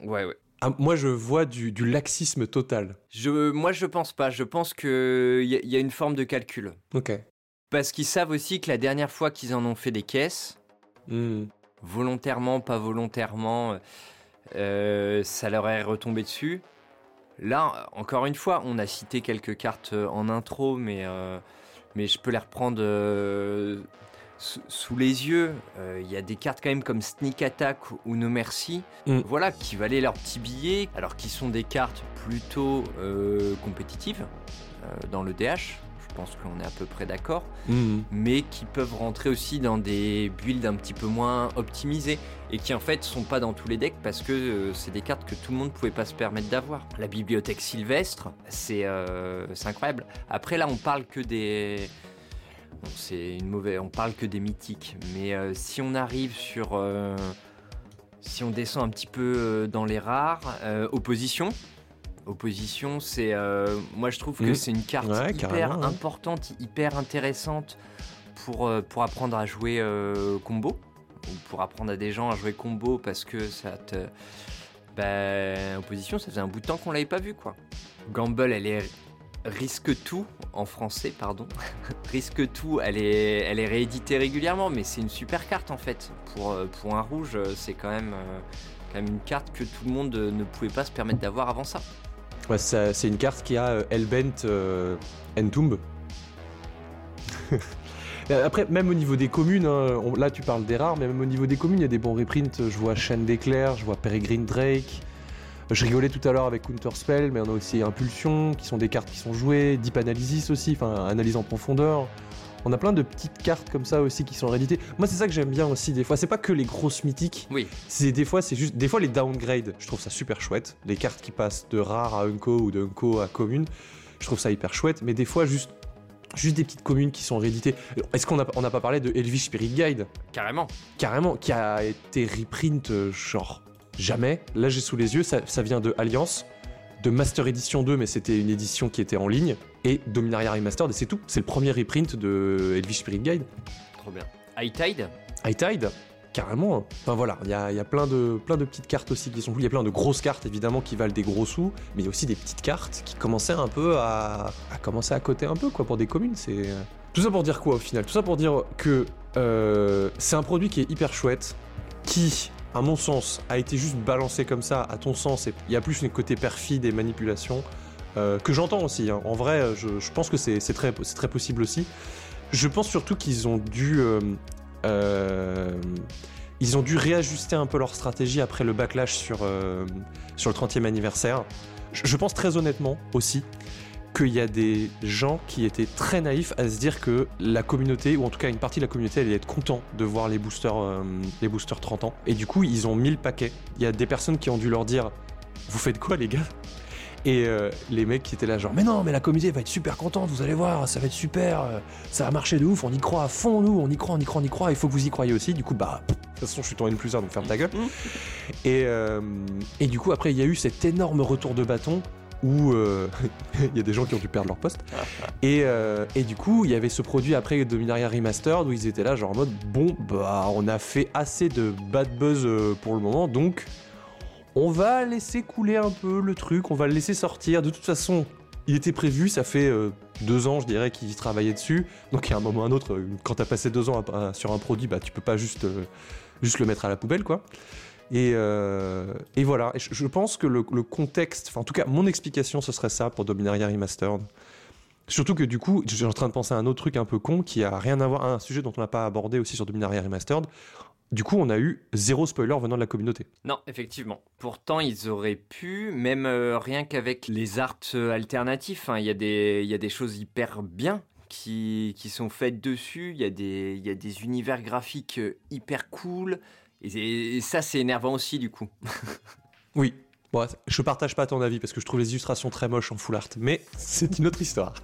Speaker 2: Ouais, ouais.
Speaker 1: Ah, moi, je vois du, du, laxisme total.
Speaker 2: Je, moi, je pense pas. Je pense qu'il y, y, a une forme de calcul.
Speaker 1: Ok.
Speaker 2: Parce qu'ils savent aussi que la dernière fois qu'ils en ont fait des caisses, hmm. volontairement, pas volontairement, euh, ça leur est retombé dessus. Là, encore une fois, on a cité quelques cartes en intro, mais, euh, mais je peux les reprendre euh, sous les yeux. Euh, il y a des cartes quand même comme Sneak Attack ou No Mercy, mm. voilà, qui valaient leur petit billet, alors qu'ils sont des cartes plutôt euh, compétitives euh, dans le DH. Je pense qu'on est à peu près d'accord, mm. mais qui peuvent rentrer aussi dans des builds un petit peu moins optimisés et qui en fait sont pas dans tous les decks parce que c'est des cartes que tout le monde pouvait pas se permettre d'avoir. La bibliothèque sylvestre, c'est incroyable. Après là, on parle que des c'est une mauvaise. On parle que des mythiques, mais euh, si on arrive sur, euh, si on descend un petit peu euh, dans les rares, opposition. Opposition, c'est, moi je trouve que mmh. c'est une carte hyper importante, hyper intéressante pour pour apprendre à jouer combo ou pour apprendre à des gens à jouer combo parce que ça te ben, opposition, ça faisait un bout de temps qu'on l'avait pas vu quoi. Gamble, elle est Risque tout, en français, pardon. Risque tout, elle est, elle est rééditée régulièrement, mais c'est une super carte en fait. Pour, euh, pour un rouge, euh, c'est quand même, euh, quand même une carte que tout le monde ne pouvait pas se permettre d'avoir avant ça.
Speaker 1: Ouais, c'est une carte qui a Hellbent Entomb. Après, même au niveau des communes, hein, là tu parles des rares, mais même au niveau des communes, il y a des bons reprints. Je vois Chaîne d'éclair, je vois Peregrine Drake. Je rigolais tout à l'heure avec Counterspell, mais on a aussi Impulsion, qui sont des cartes qui sont jouées, Deep Analysis aussi, enfin analyse en profondeur. On a plein de petites cartes comme ça aussi qui sont rééditées. Moi, c'est ça que j'aime bien aussi des fois. C'est pas que les grosses mythiques.
Speaker 2: Oui.
Speaker 1: C'est des fois, c'est juste des fois les downgrades. Je trouve ça super chouette. Les cartes qui passent de rare à unco ou de unco à commune. Je trouve ça hyper chouette. Mais des fois, juste juste des petites communes qui sont rééditées. Est-ce qu'on n'a on a pas parlé de Elvish Spirit Guide?
Speaker 2: Carrément.
Speaker 1: Carrément, qui a été reprint euh, genre Jamais. Là, j'ai sous les yeux, ça, vient de Alliance, de Master Edition 2, mais c'était une édition qui était en ligne, et Dominaria Remastered, et c'est tout. C'est le premier reprint de Elvish Spirit Guide.
Speaker 2: Trop bien. High Tide
Speaker 1: High Tide Carrément. Enfin voilà, il y a, plein, de, plein de petites cartes aussi qui sont Il y a plein de grosses cartes évidemment qui valent des gros sous, mais il y a aussi des petites cartes qui commençaient un peu à, commencer à coter un peu quoi pour des communes. C'est tout ça pour dire quoi au final? Tout ça pour dire que euh, c'est un produit qui est hyper chouette, qui à mon sens, a été juste balancé comme ça, à ton sens, il y a plus un côté perfide et manipulation, euh, que j'entends aussi. Hein. En vrai, je, pense que c'est très, possible aussi. Je pense surtout qu'ils ont dû... Euh, euh, ils ont dû réajuster un peu leur stratégie après le backlash sur, le 30e anniversaire. je pense très honnêtement aussi qu'il y a des gens qui étaient très naïfs à se dire que la communauté, ou en tout cas une partie de la communauté, allait être content de voir les boosters, euh, les boosters 30 ans. Et du coup, ils ont mis le paquet. Il y a des personnes qui ont dû leur dire Vous faites quoi, les gars? Et euh, les mecs qui étaient là, genre, mais non, mais la communauté va être super contente, vous allez voir, ça va être super, euh, ça va marcher de ouf, on y croit à fond, nous, on y croit, on y croit, on y croit, il faut que vous y croyez aussi. Du coup, bah, de toute façon, je suis ton N plus 1, donc ferme ta gueule. Et, et du coup, après, il y a eu cet énorme retour de bâton où euh, il y a des gens qui ont dû perdre leur poste. Et, euh, et, du coup, il y avait ce produit après Dominaria Remastered où ils étaient là, genre en mode bon, bah on a fait assez de bad buzz euh, pour le moment, donc on va laisser couler un peu le truc, on va le laisser sortir. De toute façon, il était prévu, ça fait deux ans, je dirais, qu'ils travaillaient dessus. Donc, à un moment ou à un autre, quand t'as passé deux ans sur un produit, bah, tu peux pas juste, juste le mettre à la poubelle, quoi. Euh, et, voilà, je, pense que le, contexte, en tout cas mon explication ce serait ça pour Dominaria Remastered. Surtout que du coup, je suis en train de penser à un autre truc un peu con qui a rien à voir, un sujet dont on n'a pas abordé aussi sur Dominaria Remastered. Du coup, on a eu zéro spoiler venant de la communauté.
Speaker 2: Non, effectivement. Pourtant, ils auraient pu, même euh, rien qu'avec les arts alternatifs, hein, il y, a des choses hyper bien qui, sont faites dessus. Il y, a des, y a des univers graphiques euh, hyper cool. Et, ça, c'est énervant aussi, du coup.
Speaker 1: oui. Bon, je partage pas ton avis parce que je trouve les illustrations très moches en full art, mais c'est une autre histoire.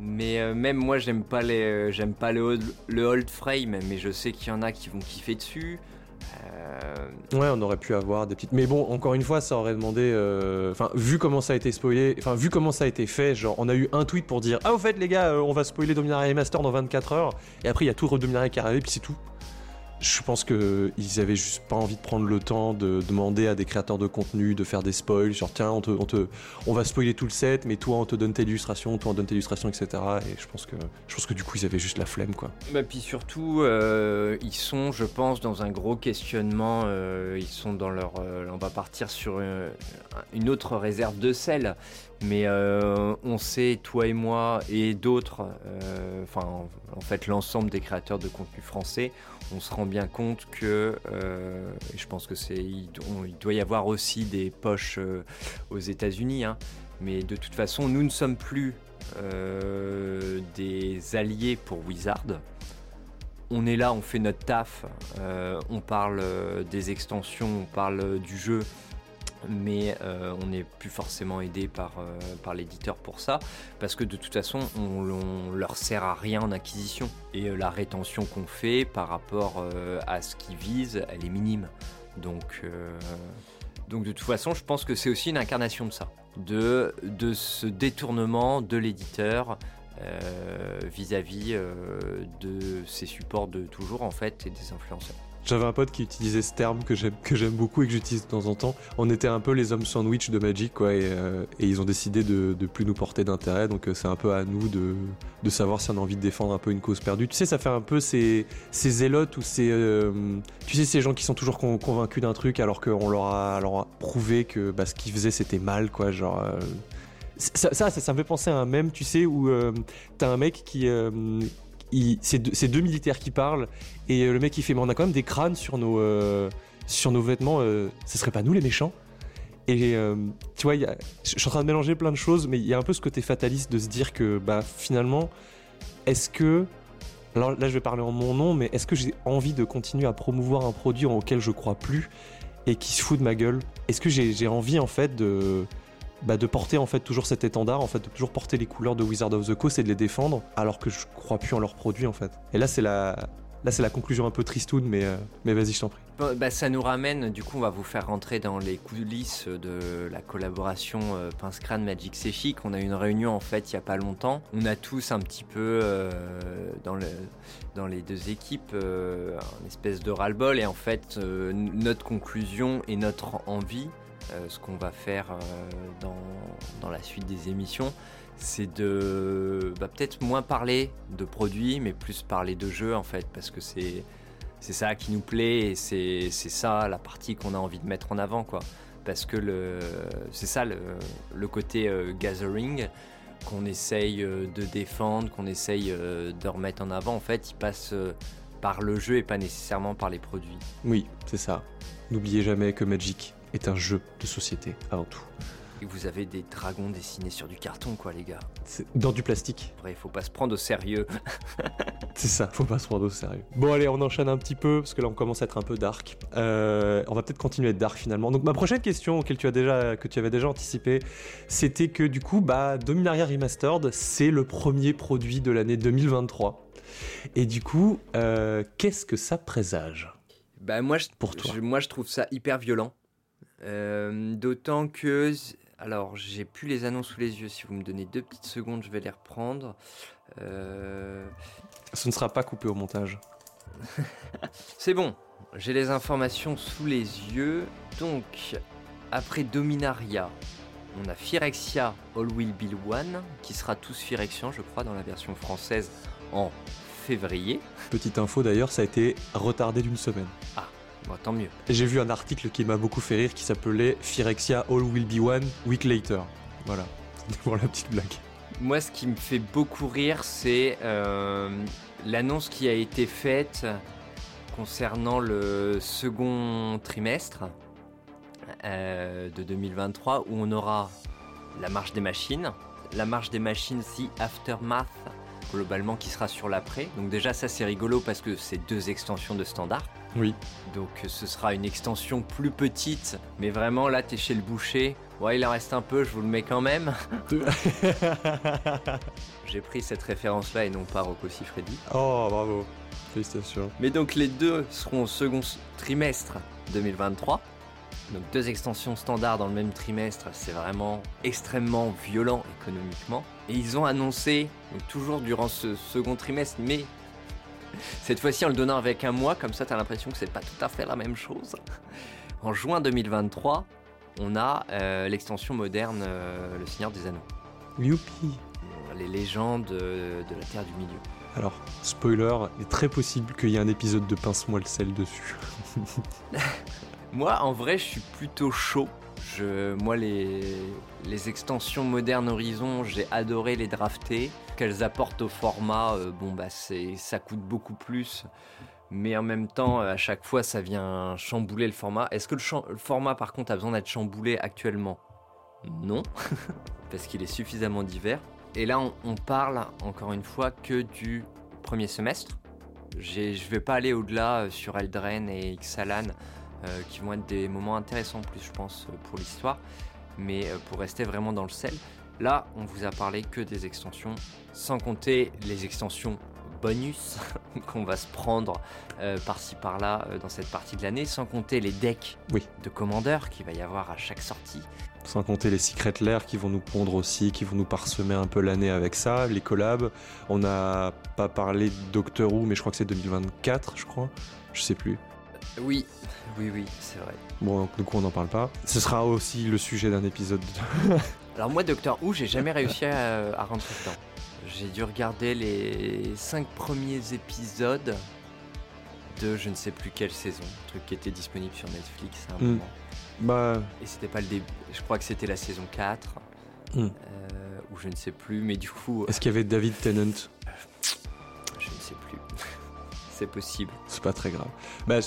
Speaker 2: Mais euh, même moi, j'aime pas les, euh, j'aime pas le old, frame, mais je sais qu'il y en a qui vont kiffer dessus.
Speaker 1: Euh, ouais, on aurait pu avoir des petites. Mais bon, encore une fois, ça aurait demandé. Enfin, vu comment ça a été spoilé, enfin, vu comment ça a été fait, genre, on a eu un tweet pour dire Ah, au fait, les gars, on va spoiler Dominaria Master dans 24 heures. Et après, il y a tout Dominaria qui arrive, puis c'est tout je pense qu'ils avaient juste pas envie de prendre le temps de demander à des créateurs de contenu de faire des spoils, genre tiens, on, te, on, va spoiler tout le set, mais toi on te donne tes illustrations, toi on donne tes illustrations, etc. Et je pense que, je pense que du coup ils avaient juste la flemme quoi.
Speaker 2: Bah, puis surtout, euh, ils sont, je pense, dans un gros questionnement. Euh, ils sont dans leur. Euh, on va partir sur une autre réserve de sel mais on sait, toi et moi et d'autres, enfin en fait l'ensemble des créateurs de contenu français, on se rend bien compte que, euh, et je pense que c'est, il, doit y avoir aussi des poches euh, aux États-Unis, hein. mais de toute façon, nous ne sommes plus euh, des alliés pour Wizard. On est là, on fait notre taf, on parle des extensions, on parle du jeu, mais euh, on n'est plus forcément aidé par, euh, par l'éditeur pour ça, parce que de toute façon, on, leur sert à rien en acquisition. Et euh, la rétention qu'on fait par rapport à ce qu'ils visent, elle est minime. Donc, donc de toute façon, je pense que c'est aussi une incarnation de ça, de, de ce détournement de l'éditeur vis-à-vis de ses supports de toujours en fait et des influenceurs.
Speaker 1: J'avais un pote qui utilisait ce terme que j'aime beaucoup et que j'utilise de temps en temps. On était un peu les hommes sandwich de Magic, quoi, et, euh, ils ont décidé de, de plus nous porter d'intérêt. Donc euh, c'est un peu à nous de, de savoir si on a envie de défendre un peu une cause perdue. Tu sais, ça fait un peu ces, ces zélotes ou ces, euh, tu sais, ces gens qui sont toujours convaincus d'un truc alors qu'on leur a, leur a prouvé que bah, ce qu'ils faisaient c'était mal, quoi. Genre, ça, ça, ça, me fait penser à un mème, tu sais, où t'as un mec qui, c'est deux, militaires qui parlent et euh, le mec il fait mais on a quand même des crânes sur nos euh, vêtements euh, ce serait pas nous les méchants. Et tu vois je suis en train de mélanger plein de choses mais il y a un peu ce côté fataliste de se dire que bah finalement est-ce que là je vais parler en mon nom mais est-ce que j'ai envie de continuer à promouvoir un produit auquel je crois plus et qui se fout de ma gueule? Est-ce que j'ai envie en fait de bah, de porter en fait toujours cet étendard, en fait de toujours porter les couleurs de Wizard of the Coast et de les défendre, alors que je crois plus en leurs produits en fait. Et là c'est la Là, c'est la conclusion un peu tristoune, mais, euh, mais vas-y, je t'en prie.
Speaker 2: Bah, ça nous ramène, du coup, on va vous faire rentrer dans les coulisses de la collaboration euh, Pince Crâne Magic Chic. On a eu une réunion, en fait, il n'y a pas longtemps. On a tous un petit peu, euh, dans, le, dans les deux équipes, une espèce de ras-le-bol. Et en fait, notre conclusion et notre envie, euh, ce qu'on va faire euh, dans, dans, la suite des émissions, c'est de bah, peut-être moins parler de produits, mais plus parler de jeux en fait, parce que c'est c'est ça qui nous plaît et c'est ça la partie qu'on a envie de mettre en avant quoi. Parce que c'est ça le, le côté euh, gathering qu'on essaye de défendre, qu'on essaye de remettre en avant. En fait, il passe par le jeu et pas nécessairement par les produits.
Speaker 1: Oui, c'est ça. N'oubliez jamais que Magic est un jeu de société avant tout.
Speaker 2: Et vous avez des dragons dessinés sur du carton, quoi, les gars.
Speaker 1: Dans du plastique.
Speaker 2: Il faut pas se prendre au sérieux.
Speaker 1: c'est ça, faut pas se prendre au sérieux. Bon, allez, on enchaîne un petit peu, parce que là, on commence à être un peu dark. Euh, on va peut-être continuer à être dark finalement. Donc, ma prochaine question, auquel tu as déjà, que tu avais déjà anticipé, c'était que du coup, bah, Dominaria Remastered, c'est le premier produit de l'année 2023. Et du coup, euh, qu'est-ce que ça présage?
Speaker 2: Bah moi, je, pour toi. moi, je trouve ça hyper violent. Euh, d'autant que, alors j'ai plus les annonces sous les yeux. Si vous me donnez deux petites secondes, je vais les reprendre.
Speaker 1: Euh, Ce ne sera pas coupé au montage.
Speaker 2: C'est bon, j'ai les informations sous les yeux. Donc, après Dominaria, on a Phyrexia All Will Be One, qui sera tous Phyrexian, je crois, dans la version française en février.
Speaker 1: Petite info d'ailleurs, ça a été retardé d'une semaine.
Speaker 2: Ah, tant mieux.
Speaker 1: J'ai vu un article qui m'a beaucoup fait rire qui s'appelait Phyrexia All Will Be One Week Later. Voilà, c'était pour la petite blague.
Speaker 2: Moi, ce qui me fait beaucoup rire, c'est euh, l'annonce qui a été faite concernant le second trimestre euh, de 2023 où on aura la marche des machines, la marche des machines The Aftermath globalement qui sera sur l'après. Donc déjà ça c'est rigolo parce que c'est deux extensions de standard.
Speaker 1: Oui.
Speaker 2: Donc ce sera une extension plus petite, mais vraiment là t'es chez le boucher. Ouais il en reste un peu, je vous le mets quand même. J'ai pris cette référence là et non pas Rocco Freddy.
Speaker 1: Oh bravo, félicitations.
Speaker 2: Mais donc les deux seront au second trimestre 2023. Donc deux extensions standards dans le même trimestre, c'est vraiment extrêmement violent économiquement. Et ils ont annoncé, donc toujours durant ce second trimestre, mais cette fois-ci en le donnant avec un mois, comme ça t'as l'impression que c'est pas tout à fait la même chose. En juin 2023, on a euh, l'extension moderne euh, Le Seigneur des Anneaux.
Speaker 1: Youpi
Speaker 2: Les légendes euh, de la Terre du Milieu.
Speaker 1: Alors, spoiler, il est très possible qu'il y ait un épisode de Pince-moi le sel dessus.
Speaker 2: Moi, en vrai, je suis plutôt chaud. Je, moi, les, extensions modernes Horizon, j'ai adoré les drafter. Qu'elles apportent au format, euh, bah, ça coûte beaucoup plus. Mais en même temps, à chaque fois, ça vient chambouler le format. Est-ce que le, format, par contre, a besoin d'être chamboulé actuellement? Non, parce qu'il est suffisamment divers. Et là, on, on, parle, encore une fois, que du premier semestre. Je vais pas aller au-delà euh, sur Eldren et Xalan euh, qui vont être des moments intéressants plus je pense euh, pour l'histoire. Mais euh, pour rester vraiment dans le sel, là on vous a parlé que des extensions, sans compter les extensions bonus qu'on va se prendre par-ci par-là dans cette partie de l'année, sans compter les decks de commandeurs qu'il va y avoir à chaque sortie.
Speaker 1: Sans compter les secrets l'air qui vont nous pondre aussi, qui vont nous parsemer un peu l'année avec ça, les collabs. On n'a pas parlé de Doctor Who, mais je crois que c'est 2024, je crois. Je sais plus.
Speaker 2: Oui, oui, oui, c'est vrai.
Speaker 1: Bon, du coup, on n'en parle pas. Ce sera aussi le sujet d'un épisode.
Speaker 2: Alors moi, Docteur Who, j'ai jamais réussi à, rentrer dedans. J'ai dû regarder les cinq premiers épisodes de je ne sais plus quelle saison, un truc qui était disponible sur Netflix à un moment.
Speaker 1: Bah...
Speaker 2: Et c'était pas le début, je crois que c'était la saison 4, hmm. euh, ou je ne sais plus, mais du coup...
Speaker 1: Est-ce qu'il y avait David Tennant
Speaker 2: Je ne sais plus. c'est possible.
Speaker 1: C'est pas très grave. Bah,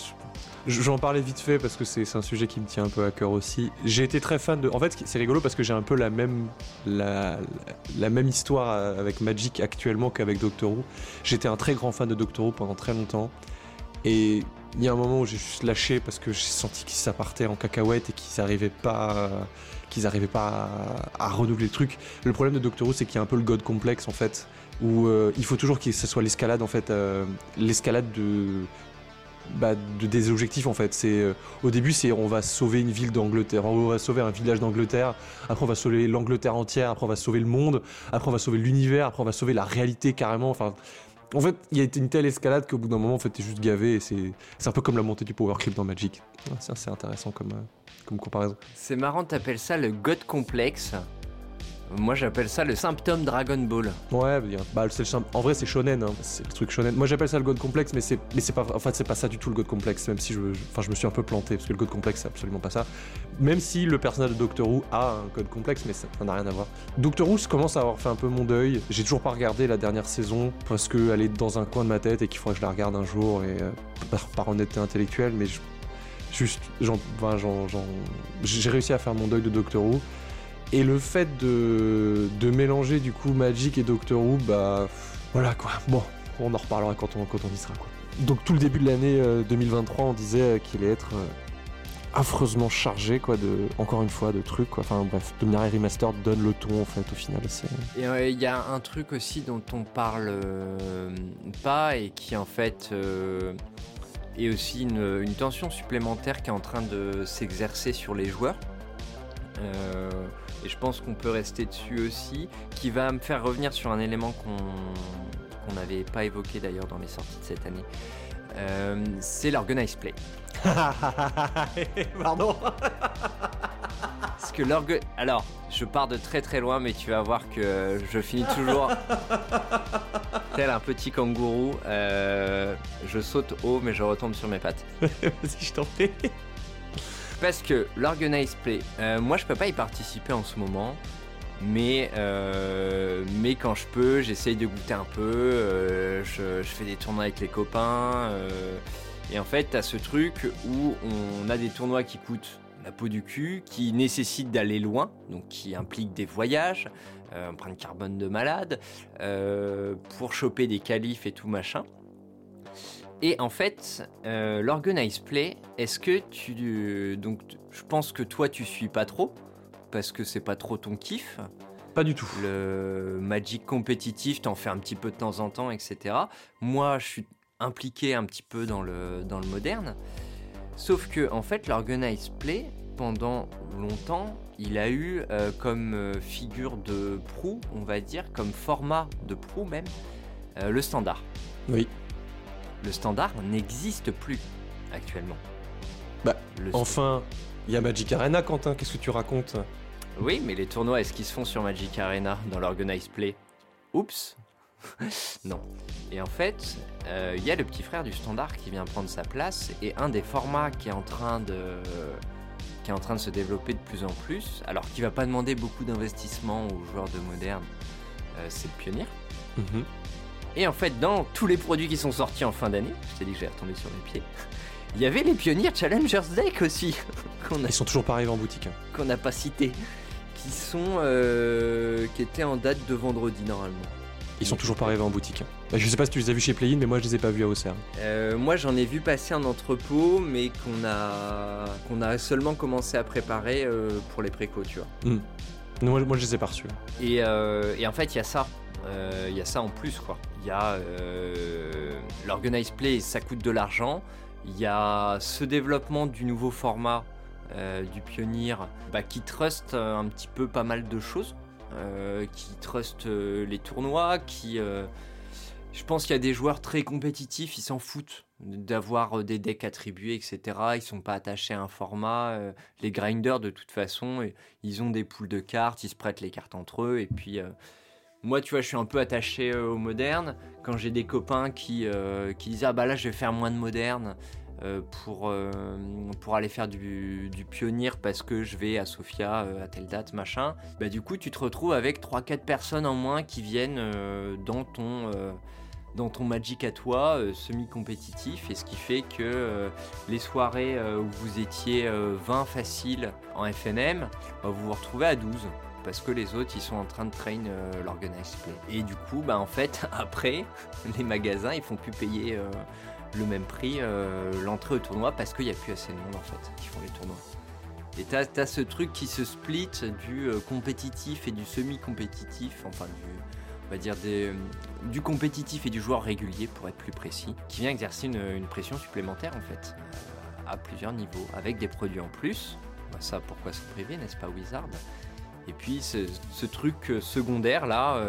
Speaker 1: J'en parlais vite fait parce que c'est un sujet qui me tient un peu à cœur aussi. J'ai été très fan de. En fait, c'est rigolo parce que j'ai un peu la même, la, même histoire avec Magic actuellement qu'avec Doctor Who. J'étais un très grand fan de Doctor Who pendant très longtemps. Et il y a un moment où j'ai juste lâché parce que j'ai senti qu'ils s'appartaient en cacahuète et qu'ils n'arrivaient pas, pas à, renouveler le truc. Le problème de Doctor Who, c'est qu'il y a un peu le god complexe en fait, où euh, il faut toujours que ce soit l'escalade en fait, euh, l'escalade de bah, de, des objectifs en fait. C'est euh, au début c'est on va sauver une ville d'Angleterre, on va sauver un village d'Angleterre. Après on va sauver l'Angleterre entière. Après on va sauver le monde. Après on va sauver l'univers. Après on va sauver la réalité carrément. Enfin, en fait, il y a une telle escalade qu'au bout d'un moment, en fait, t'es juste gavé. Et c'est un peu comme la montée du power creep dans Magic. C'est intéressant comme, euh, comme comparaison.
Speaker 2: C'est marrant, t'appelles ça le God Complexe. Moi j'appelle ça le symptôme Dragon Ball.
Speaker 1: Ouais, bah, en vrai c'est shonen, hein. c'est le truc shonen. Moi j'appelle ça le God Complex, mais c'est mais c'est pas en c'est pas ça du tout le God Complex, même si je enfin je me suis un peu planté parce que le God Complex c'est absolument pas ça. Même si le personnage de Doctor Who a un God Complex, mais ça n'a rien à voir. Doctor Who commence à avoir fait un peu mon deuil. J'ai toujours pas regardé la dernière saison parce qu'elle est dans un coin de ma tête et qu'il faudrait que je la regarde un jour et euh, par, honnêteté intellectuelle, mais juste j'ai réussi à faire mon deuil de Doctor Who. Et le fait de, de mélanger du coup Magic et Doctor Who, bah voilà quoi. Bon, on en reparlera quand on, quand on y sera quoi. Donc tout le début de l'année 2023, euh, on disait qu'il allait être euh, affreusement chargé quoi de encore une fois de trucs quoi. Enfin bref, Dominaria Remastered donne le ton en fait au final.
Speaker 2: Et euh, il y a un truc aussi dont on parle pas et qui en fait est aussi une, tension supplémentaire qui est en train de s'exercer sur les joueurs et je pense qu'on peut rester dessus aussi, qui va me faire revenir sur un élément qu'on n'avait pas évoqué d'ailleurs dans les sorties de cette année. Euh, c'est l'Organize Play.
Speaker 1: Pardon
Speaker 2: Parce que l'orgue... Alors, je pars de très très loin, mais tu vas voir que je finis toujours tel un petit kangourou. Euh, je saute haut, mais je retombe sur mes pattes.
Speaker 1: Vas-y, je t'en prie.
Speaker 2: Parce que l'Organize Play, euh, moi je peux pas y participer en ce moment. Mais, euh, mais quand je peux, j'essaye de goûter un peu. Euh, je, fais des tournois avec les copains. Et en fait, t'as ce truc où on a des tournois qui coûtent la peau du cul, qui nécessitent d'aller loin, donc qui impliquent des voyages, empreinte carbone de malade, pour choper des qualifs et tout machin. Et en fait, euh, l'organize play, est-ce que tu donc je pense que toi tu suis pas trop parce que c'est pas trop ton kiff.
Speaker 1: Pas du tout.
Speaker 2: Le Magic compétitif, t'en fais un petit peu de temps en temps, etc. Moi, je suis impliqué un petit peu dans le, dans le moderne. Sauf que, en fait, l'Organize Play, pendant longtemps, il a eu euh, comme euh, figure de proue, on va dire, comme format de proue même, euh, le standard.
Speaker 1: Oui.
Speaker 2: Le standard n'existe plus actuellement.
Speaker 1: Bah, enfin, il y a Magic Arena, Quentin, qu'est-ce que tu racontes?
Speaker 2: Oui, mais les tournois, est-ce qu'ils se font sur Magic Arena dans l'Organize Play? Oups Non. Et en fait, il y a le petit frère du standard qui vient prendre sa place, et un des formats qui est en train de qui est en train de se développer de plus en plus, alors qui va pas demander beaucoup d'investissement aux joueurs de moderne, euh, c'est le pionnier. Mhm. Et en fait, dans tous les produits qui sont sortis en fin d'année, je t'ai dit que j'ai retombé sur les pieds, il y avait les pionniers Challengers Deck aussi.
Speaker 1: Ils sont toujours pas arrivés en boutique. Hein.
Speaker 2: Qu'on n'a pas cité. Qui sont. Euh, qui étaient en date de vendredi normalement.
Speaker 1: Ils sont toujours pas arrivés en boutique. Bah, je sais pas si tu les as vus chez Play-in, mais moi je les ai pas vus à Auxerre.
Speaker 2: Euh, moi j'en ai vu passer en entrepôt, mais qu'on a, qu'on a seulement commencé à préparer euh, pour les préco, tu vois.
Speaker 1: Hmm. Moi, moi je les ai pas reçus.
Speaker 2: Et, euh, et en fait il y a ça. Il y a ça en plus quoi. Il y a l'Organize Play, ça coûte de l'argent. Il y a ce développement du nouveau format du Pionnier bah, qui trust un petit peu pas mal de choses. Euh, qui trust euh, les tournois, qui... Euh, je pense qu'il y a des joueurs très compétitifs, ils s'en foutent d'avoir des decks attribués, etc. Ils sont pas attachés à un format. Les grinders, de toute façon, ils ont des poules de cartes, ils se prêtent les cartes entre eux. Et puis, moi, tu vois, je suis un peu attaché au moderne. Quand j'ai des copains qui, qui disent Ah bah là, je vais faire moins de moderne, euh, pour, euh, pour aller faire du, du, pionnier parce que je vais à Sofia euh, à telle date, machin, bah du coup tu te retrouves avec 3-4 personnes en moins qui viennent dans ton dans ton Magic à toi, semi-compétitif, et ce qui fait que les soirées où vous étiez 20 faciles en FNM, bah, vous vous retrouvez à 12 parce que les autres ils sont en train de train l'organize play. Et du coup, bah en fait, après, les magasins ils font plus payer le même prix euh, l'entrée au tournoi parce qu'il n'y a plus assez de monde en fait qui font les tournois. Et t'as as ce truc qui se split du euh, compétitif et du semi-compétitif, enfin du, on va dire euh, du compétitif et du joueur régulier pour être plus précis, qui vient exercer une, pression supplémentaire en fait, à plusieurs niveaux, avec des produits en plus. Bah, ça, pourquoi se priver, n'est-ce pas Wizard? Et puis ce, truc secondaire là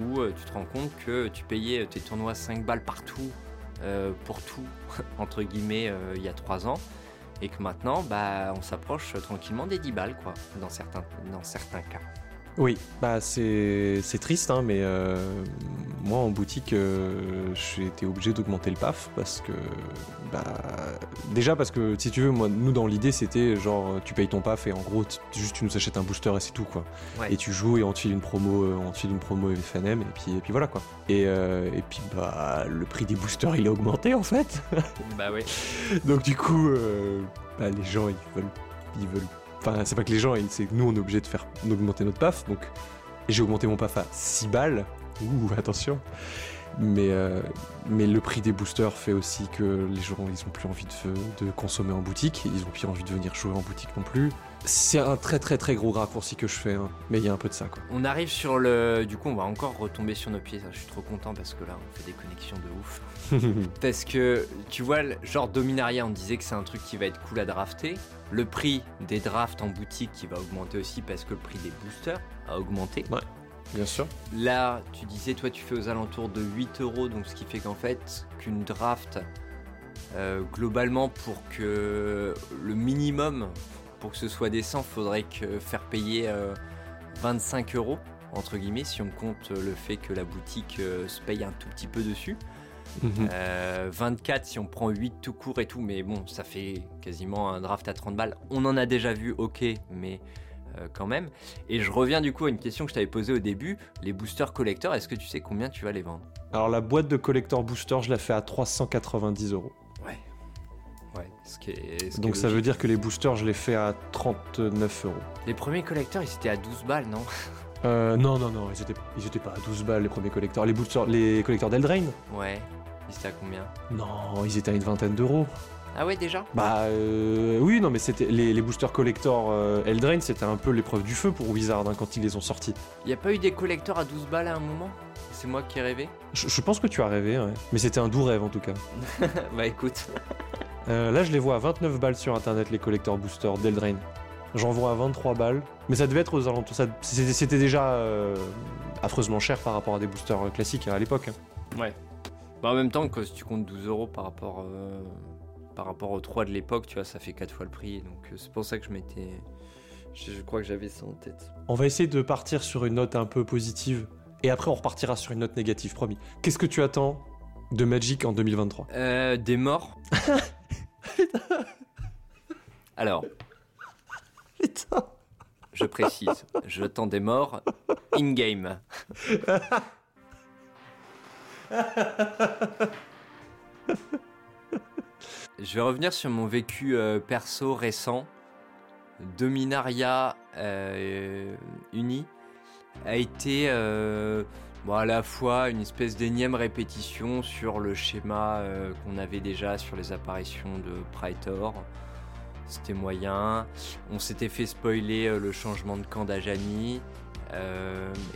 Speaker 2: où tu te rends compte que tu payais tes tournois 5 balles partout euh, pour tout, entre guillemets, euh, il y a 3 ans. Et que maintenant, bah, on s'approche tranquillement des 10 balles, quoi, dans certains, dans certains cas.
Speaker 1: Oui, bah c'est triste, hein, mais euh, moi en boutique, euh, j'ai été obligé d'augmenter le PAF parce que, bah, déjà parce que si tu veux, moi, nous dans l'idée c'était genre tu payes ton PAF et en gros juste tu nous achètes un booster et c'est tout quoi. Et tu joues et on te file une promo, euh, on te file une promo FNM et puis et puis voilà quoi. Et, et puis bah le prix des boosters il a augmenté en fait.
Speaker 2: bah oui.
Speaker 1: Donc du coup, bah, les gens ils veulent ils veulent Enfin, c'est pas que les gens, c'est que nous, on est obligé de faire d'augmenter notre PAF. Donc, j'ai augmenté mon PAF à 6 balles. Ouh, attention. Mais, euh, mais le prix des boosters fait aussi que les gens, ils ont plus envie de, de consommer en boutique. Ils ont plus envie de venir jouer en boutique non plus. C'est un très très très gros raccourci que je fais, hein. mais il y a un peu de ça quoi.
Speaker 2: On arrive sur le. Du coup, on va encore retomber sur nos pieds. Je suis trop content parce que là, on fait des connexions de ouf. parce que tu vois, genre Dominaria, on disait que c'est un truc qui va être cool à drafter. Le prix des drafts en boutique qui va augmenter aussi parce que le prix des boosters a augmenté.
Speaker 1: Ouais. Bien sûr.
Speaker 2: Là, tu disais, toi, tu fais aux alentours de 8 euros, donc ce qui fait qu'en fait, qu'une draft, euh, globalement, pour que le minimum pour que ce soit décent, faudrait que faire payer 25 euh, euros, entre guillemets, si on compte le fait que la boutique euh, se paye un tout petit peu dessus. 24 mhm. si on prend 8 tout court et tout, mais bon, ça fait quasiment un draft à 30 balles. On en a déjà vu, ok, mais quand même. Et je reviens du coup à une question que je t'avais posée au début. Les boosters collector, est-ce que tu sais combien tu vas les vendre?
Speaker 1: Alors la boîte de collector booster, je la fais à 390 euros.
Speaker 2: Ouais. Ouais, ce qui est. ce
Speaker 1: Donc ça veut dire que les boosters, je les fais à 39 euros.
Speaker 2: Les premiers collecteurs, ils étaient à 12 balles, non?
Speaker 1: Euh, non, non, non, ils étaient, ils étaient pas à 12 balles les premiers collecteurs. Les boosters, les collecteurs d'Eldrain
Speaker 2: Ouais. Ils étaient à combien
Speaker 1: Non, ils étaient à une vingtaine d'euros.
Speaker 2: Ah ouais, déjà
Speaker 1: Bah euh, oui, non, mais c'était les, les boosters collector euh, Eldraine, c'était un peu l'épreuve du feu pour Wizard hein, quand ils les ont sortis.
Speaker 2: Y a pas eu des collecteurs à 12 balles à un moment C'est moi qui ai rêvé
Speaker 1: Je, je pense que tu as rêvé, ouais. mais c'était un doux rêve en tout cas.
Speaker 2: Bah écoute.
Speaker 1: Euh, là, je les vois à 29 balles sur internet les collecteurs boosters d'Eldraine. J'en vois à 23 balles, mais ça devait être aux alentours. C'était déjà euh, affreusement cher par rapport à des boosters classiques à l'époque. hein.
Speaker 2: Ouais. Bah en même temps, que si tu comptes 12 euros par rapport, euh, par rapport aux 3 de l'époque, tu vois, ça fait 4 fois le prix. Donc euh, c'est pour ça que je m'étais. Je, je crois que j'avais ça en tête.
Speaker 1: On va essayer de partir sur une note un peu positive, et après on repartira sur une note négative, promis. Qu'est-ce que tu attends de Magic en 2023
Speaker 2: Euh, des morts. Alors,
Speaker 1: Putain
Speaker 2: je précise, j'attends des morts in-game. Je vais revenir sur mon vécu euh, perso récent. Dominaria euh, Uni a été euh, à la fois une espèce d'énième répétition sur le schéma euh, qu'on avait déjà sur les apparitions de Praetor. C'était moyen. On s'était fait spoiler le changement de camp d'Ajani.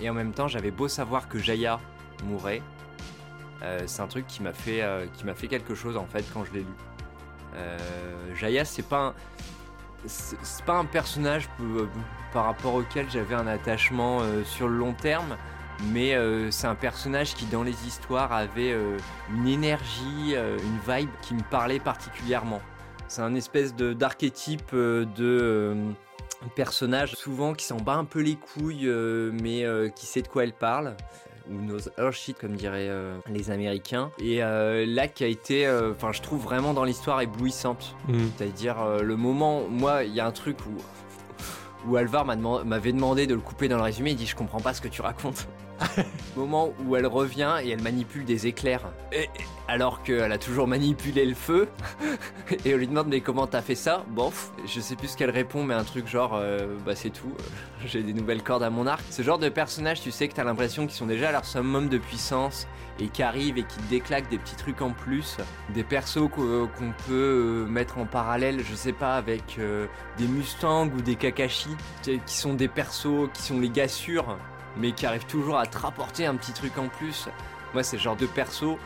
Speaker 2: Et en même temps, j'avais beau savoir que Jaya mourait. Euh, c'est un truc qui m'a fait, euh, fait quelque chose en fait quand je l'ai lu. Euh, Jaya, c'est pas un, c'est pas un personnage euh, par rapport auquel j'avais un attachement sur le long terme, mais c'est un personnage qui dans les histoires avait une énergie, une vibe qui me parlait particulièrement. C'est un espèce de d'archétype de personnage souvent qui s'en bat un peu les couilles, mais qui sait de quoi elle parle ou knows her shit comme diraient euh, les Américains. Et euh, là qui a été, euh, enfin je trouve vraiment dans l'histoire éblouissante.
Speaker 1: Hmm.
Speaker 2: C'est-à-dire le moment, moi, il y a un truc où, où Alvar m'avait demandé de le couper dans le résumé, il dit je comprends pas ce que tu racontes. moment où elle revient et elle manipule des éclairs, alors qu'elle a toujours manipulé le feu, et on lui demande mais comment t'as fait ça? Bon, je sais plus ce qu'elle répond, mais un truc genre euh, bah c'est tout, euh, j'ai des nouvelles cordes à mon arc. Ce genre de personnage, tu sais que t'as l'impression qu'ils sont déjà à leur summum de puissance et qui arrivent et qui déclaquent des petits trucs en plus, des persos qu'o- qu'on peut euh, mettre en parallèle, je sais pas, avec euh, des Mustangs ou des Kakashi, qui sont des persos qui sont les gars sûrs, mais qui arrivent toujours à te rapporter un petit truc en plus. Moi, c'est le genre de perso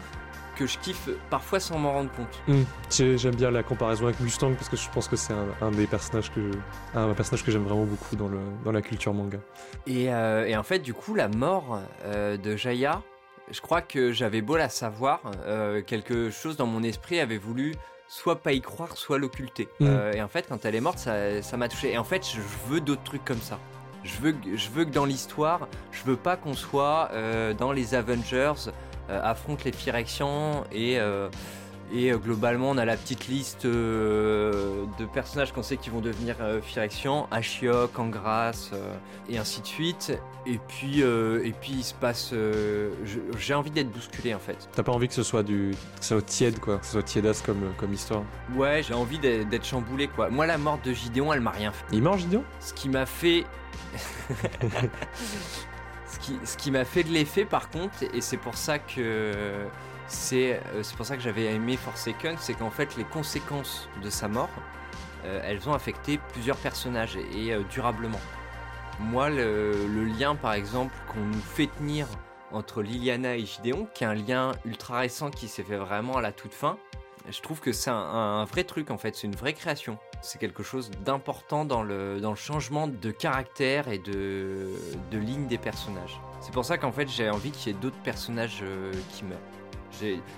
Speaker 2: que je kiffe parfois sans m'en rendre compte.
Speaker 1: Hmm. J'ai- J'aime bien la comparaison avec Mustang parce que je pense que c'est un, un des personnages que un personnage que j'aime vraiment beaucoup dans le dans la culture manga.
Speaker 2: Et, euh, et en fait, du coup, la mort euh, de Jaya, je crois que j'avais beau la savoir, euh, quelque chose dans mon esprit avait voulu soit pas y croire, soit l'occulter.
Speaker 1: Mm.
Speaker 2: Euh, et en fait, quand elle est morte, ça ça m'a touché. Et en fait, je veux d'autres trucs comme ça. Je veux, que- dans l'histoire, je veux pas qu'on soit euh, dans les Avengers, euh, affronte les Phyrexians et, euh, et euh, globalement, on a la petite liste euh, de personnages qu'on sait qui vont devenir euh, Phyrexians, Ashiok, Angras, et ainsi de suite. Et puis, et puis il se passe. J'ai envie d'être bousculé en fait.
Speaker 1: T'as pas envie que ce soit du que ce soit tiède quoi, que ce soit tiédasse comme comme histoire.
Speaker 2: Ouais, j'ai envie d'être d'être chamboulé quoi. Moi, la mort de Gideon, elle m'a rien fait.
Speaker 1: Il mange Gideon?
Speaker 2: Ce qui m'a fait. ce qui, ce qui m'a fait de l'effet par contre, et c'est pour ça que. C'est euh, pour ça que j'avais aimé Forsaken, c'est qu'en fait les conséquences de sa mort, euh, elles ont affecté plusieurs personnages et euh, durablement. Moi, le, le lien par exemple qu'on nous fait tenir entre Liliana et Gideon, qui est un lien ultra récent qui s'est fait vraiment à la toute fin, je trouve que c'est un, un vrai truc en fait, c'est une vraie création. C'est quelque chose d'important dans le, dans le changement de caractère et de, de ligne des personnages. C'est pour ça qu'en fait j'ai envie qu'il y ait d'autres personnages euh, qui meurent.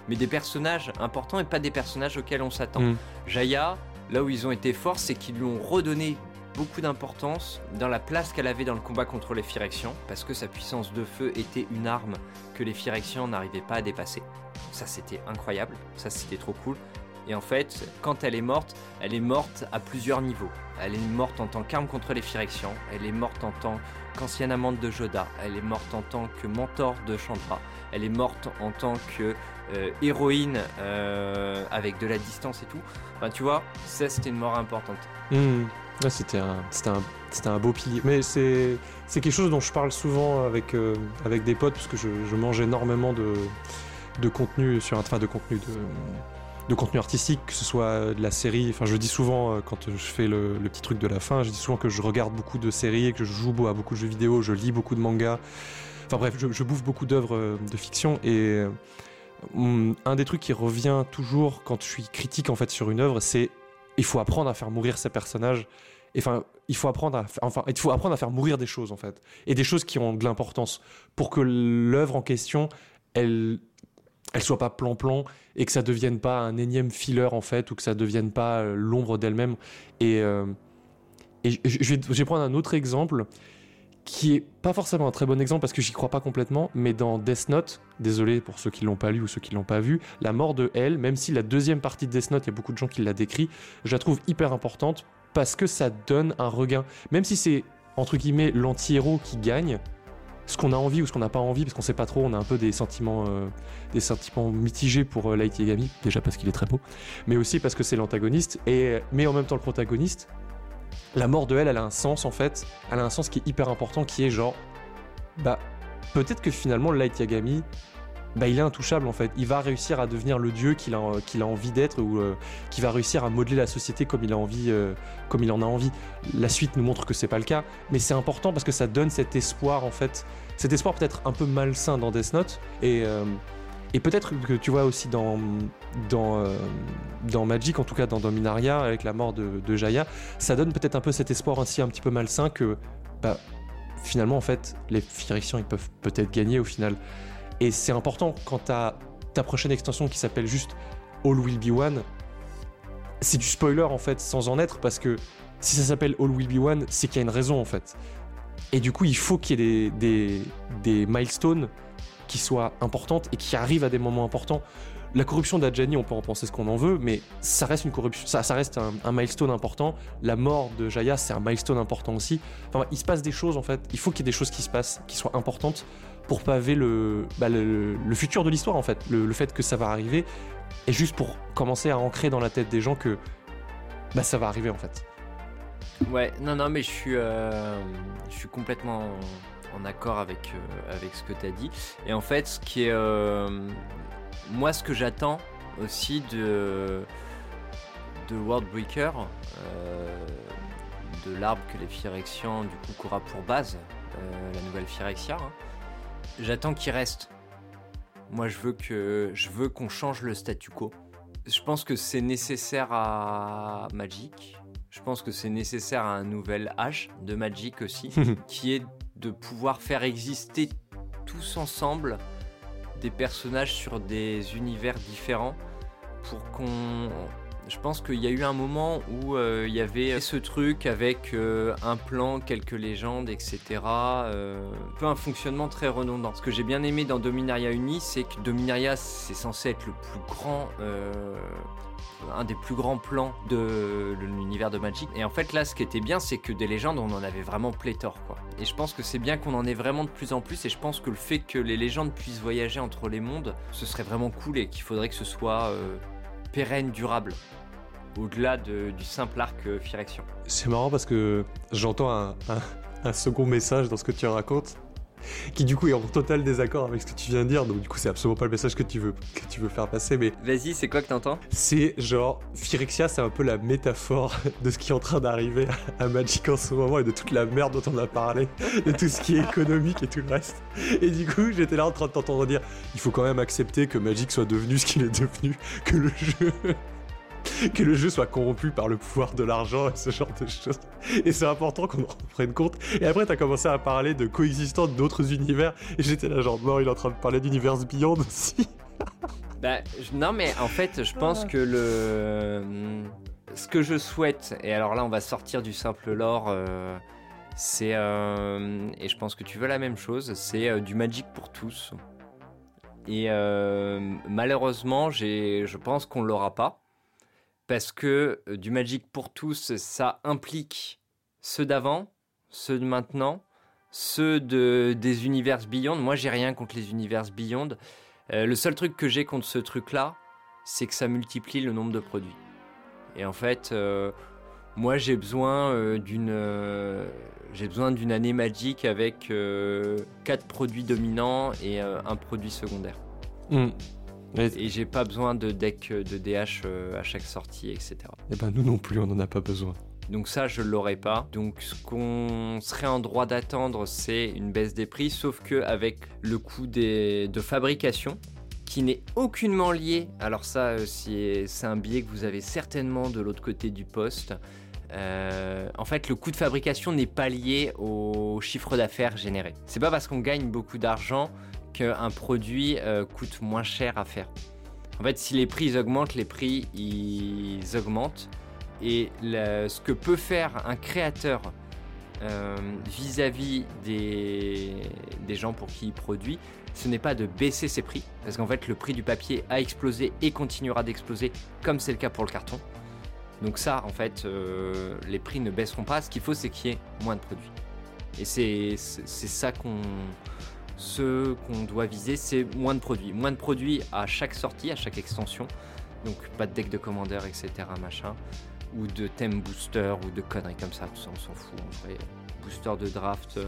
Speaker 2: Mais des personnages importants et pas des personnages auxquels on s'attend.
Speaker 1: Mm.
Speaker 2: Jaya, là où ils ont été forts, c'est qu'ils lui ont redonné beaucoup d'importance dans la place qu'elle avait dans le combat contre les Phyrexians, parce que sa puissance de feu était une arme que les Phyrexians n'arrivaient pas à dépasser. Ça c'était incroyable, ça c'était trop cool. Et en fait, quand elle est morte, elle est morte à plusieurs niveaux. Elle est morte en tant qu'arme contre les Phyrexians, elle est morte en tant qu'ancienne amante de Joda, elle est morte en tant que mentor de Chandra, elle est morte en tant que héroïne avec de la distance et tout. Enfin, tu vois, ça c'était une mort importante.
Speaker 1: Mmh. c'était un, un, beau pilier. Mais c'est quelque chose dont je parle souvent avec, avec des potes parce que je, mange énormément de, contenu sur enfin de contenu de contenu artistique, que ce soit de la série. Enfin, je dis souvent, euh, quand je fais le, petit truc de la fin, je dis souvent que je regarde beaucoup de séries, que je joue à beaucoup de jeux vidéo, je lis beaucoup de mangas. Enfin bref, je, bouffe beaucoup d'œuvres euh, de fiction et euh, un des trucs qui revient toujours quand je suis critique en fait sur une œuvre, c'est il faut apprendre à faire mourir ces personnages. Enfin, il faut apprendre à, enfin, il faut apprendre à faire mourir des choses en fait, et des choses qui ont de l'importance pour que l'œuvre en question, elle elle soit pas plan-plan et que ça devienne pas un énième filler en fait ou que ça devienne pas euh, l'ombre d'elle-même. Et, euh, je, vais, prendre un autre exemple qui est pas forcément un très bon exemple parce que j'y crois pas complètement, mais dans Death Note, désolé pour ceux qui l'ont pas lu ou ceux qui l'ont pas vu, la mort de Elle, même si la deuxième partie de Death Note, il y a beaucoup de gens qui l'a décrit, je la trouve hyper importante parce que ça donne un regain. Même si c'est entre guillemets l'anti-héros qui gagne, ce qu'on a envie ou ce qu'on n'a pas envie, parce qu'on sait pas trop, on a un peu des sentiments, euh, des sentiments mitigés pour euh, Light Yagami, déjà parce qu'il est très beau, mais aussi parce que c'est l'antagoniste, et, mais en même temps le protagoniste. La mort de elle, elle a un sens en fait, elle a un sens qui est hyper important, qui est genre, bah, peut-être que finalement Light Yagami, bah, il est intouchable en fait. Il va réussir à devenir le dieu qu'il a, a envie d'être ou euh, qui va réussir à modeler la société comme il a envie, euh, comme il en a envie. La suite nous montre que c'est pas le cas, mais c'est important parce que ça donne cet espoir en fait, cet espoir peut-être un peu malsain dans Death Note et euh, et peut-être que tu vois aussi dans dans dans Magic, en tout cas dans Dominaria avec la mort de, Jaya, ça donne peut-être un peu cet espoir ainsi un petit peu malsain que bah, finalement en fait les Phyrexians ils peuvent peut-être gagner au final. Et c'est important quand t'as ta prochaine extension qui s'appelle juste All Will Be One. C'est du spoiler en fait, sans en être, parce que si ça s'appelle All Will Be One, c'est qu'il y a une raison en fait. Et du coup, il faut qu'il y ait des, des, milestones qui soient importantes et qui arrivent à des moments importants. La corruption d'Adjani, on peut en penser ce qu'on en veut, mais ça reste une corruption, ça, reste un, milestone important. La mort de Jaya, c'est un milestone important aussi. Enfin, il se passe des choses en fait. Il faut qu'il y ait des choses qui se passent, qui soient importantes pour paver le, bah, futur de l'histoire en fait, le, fait que ça va arriver, et juste pour commencer à ancrer dans la tête des gens que bah, ça va arriver en fait.
Speaker 2: Ouais, non, non, mais je suis, euh, je suis complètement en accord avec, euh, avec ce que tu as dit. Et en fait, ce qui est. Euh, moi, ce que j'attends aussi de, de Worldbreaker, de l'arbre que les Phyrexians du coup courra pour base, la nouvelle Phyrexia, hein, J'attends qu'il reste. Moi, je veux que je veux qu'on change le statu quo. Je pense que c'est nécessaire à Magic. Je pense que c'est nécessaire à un nouvel âge de Magic aussi, qui est de pouvoir faire exister tous ensemble des personnages sur des univers différents pour qu'on je pense qu'il y a eu un moment où euh, il y avait ce truc avec euh, un plan, quelques légendes, etc. Euh, un peu un fonctionnement très redondant. Ce que j'ai bien aimé dans Dominaria Uni, c'est que Dominaria, c'est censé être le plus grand un des plus grands plans de l'univers de Magic. Et en fait, là, ce qui était bien, c'est que des légendes, on en avait vraiment pléthore, quoi. Et je pense que c'est bien qu'on en ait vraiment de plus en plus. Et je pense que le fait que les légendes puissent voyager entre les mondes, ce serait vraiment cool et qu'il faudrait que ce soit pérenne, durable au-delà du simple arc euh, Phyrexian.
Speaker 1: C'est marrant parce que j'entends un, second message dans ce que tu racontes qui du coup est en total désaccord avec ce que tu viens de dire, donc du coup c'est absolument pas le message que tu veux, que tu veux faire passer, mais...
Speaker 2: Vas-y, c'est quoi que t'entends?
Speaker 1: C'est genre, Phyrexia c'est un peu la métaphore de ce qui est en train d'arriver à Magic en ce moment et de toute la merde dont on a parlé, de tout ce qui est économique et tout le reste. Et du coup j'étais là en train de t'entendre dire, il faut quand même accepter que Magic soit devenu ce qu'il est devenu, que le jeu que le jeu soit corrompu par le pouvoir de l'argent et ce genre de choses. Et c'est important qu'on en prenne compte. Et après, t'as commencé à parler de coexistence d'autres univers. Et j'étais là, genre, non, il est en train de parler d'univers Beyond aussi.
Speaker 2: bah, non, mais en fait, je pense que le. Ce que je souhaite, et alors là, on va sortir du simple lore. Euh, c'est euh, et je pense que tu veux la même chose. C'est euh, du Magic pour tous. Et malheureusement, je pense qu'on l'aura pas parce que euh, du Magic pour tous, ça implique ceux d'avant, ceux de maintenant, ceux de, des univers Beyond. Moi, j'ai rien contre les univers Beyond. Euh, le seul truc que j'ai contre ce truc-là, c'est que ça multiplie le nombre de produits. Et en fait, euh, moi j'ai besoin d'une j'ai besoin d'une année magique avec quatre produits dominants et un produit secondaire.
Speaker 1: Hmm.
Speaker 2: Et j'ai pas besoin de deck de DH à chaque sortie, etc. Et
Speaker 1: eh ben nous non plus, on n'en a pas besoin.
Speaker 2: Donc ça, je l'aurais pas. Donc ce qu'on serait en droit d'attendre, c'est une baisse des prix, sauf que avec le coût de fabrication, qui n'est aucunement lié. Alors ça, euh, c'est un billet que vous avez certainement de l'autre côté du poste. Euh, en fait, le coût de fabrication n'est pas lié au chiffre d'affaires généré. C'est pas parce qu'on gagne beaucoup d'argent qu'un produit euh, coûte moins cher à faire. En fait, si les prix augmentent, les prix ils augmentent. Et ce que peut faire un créateur euh, vis-à-vis des, des, gens pour qui il produit, ce n'est pas de baisser ses prix, parce qu'en fait le prix du papier a explosé et continuera d'exploser, comme c'est le cas pour le carton. Donc ça, en fait, euh, les prix ne baisseront pas. Ce qu'il faut, c'est qu'il y ait moins de produits. Et c'est ça qu'on ce qu'on doit viser, c'est moins de produits. Moins de produits à chaque sortie, à chaque extension. Donc pas de deck de commandeur, etc. Machin ou de thème booster ou de conneries comme ça, tout ça on s'en fout en vrai. Booster de draft, euh,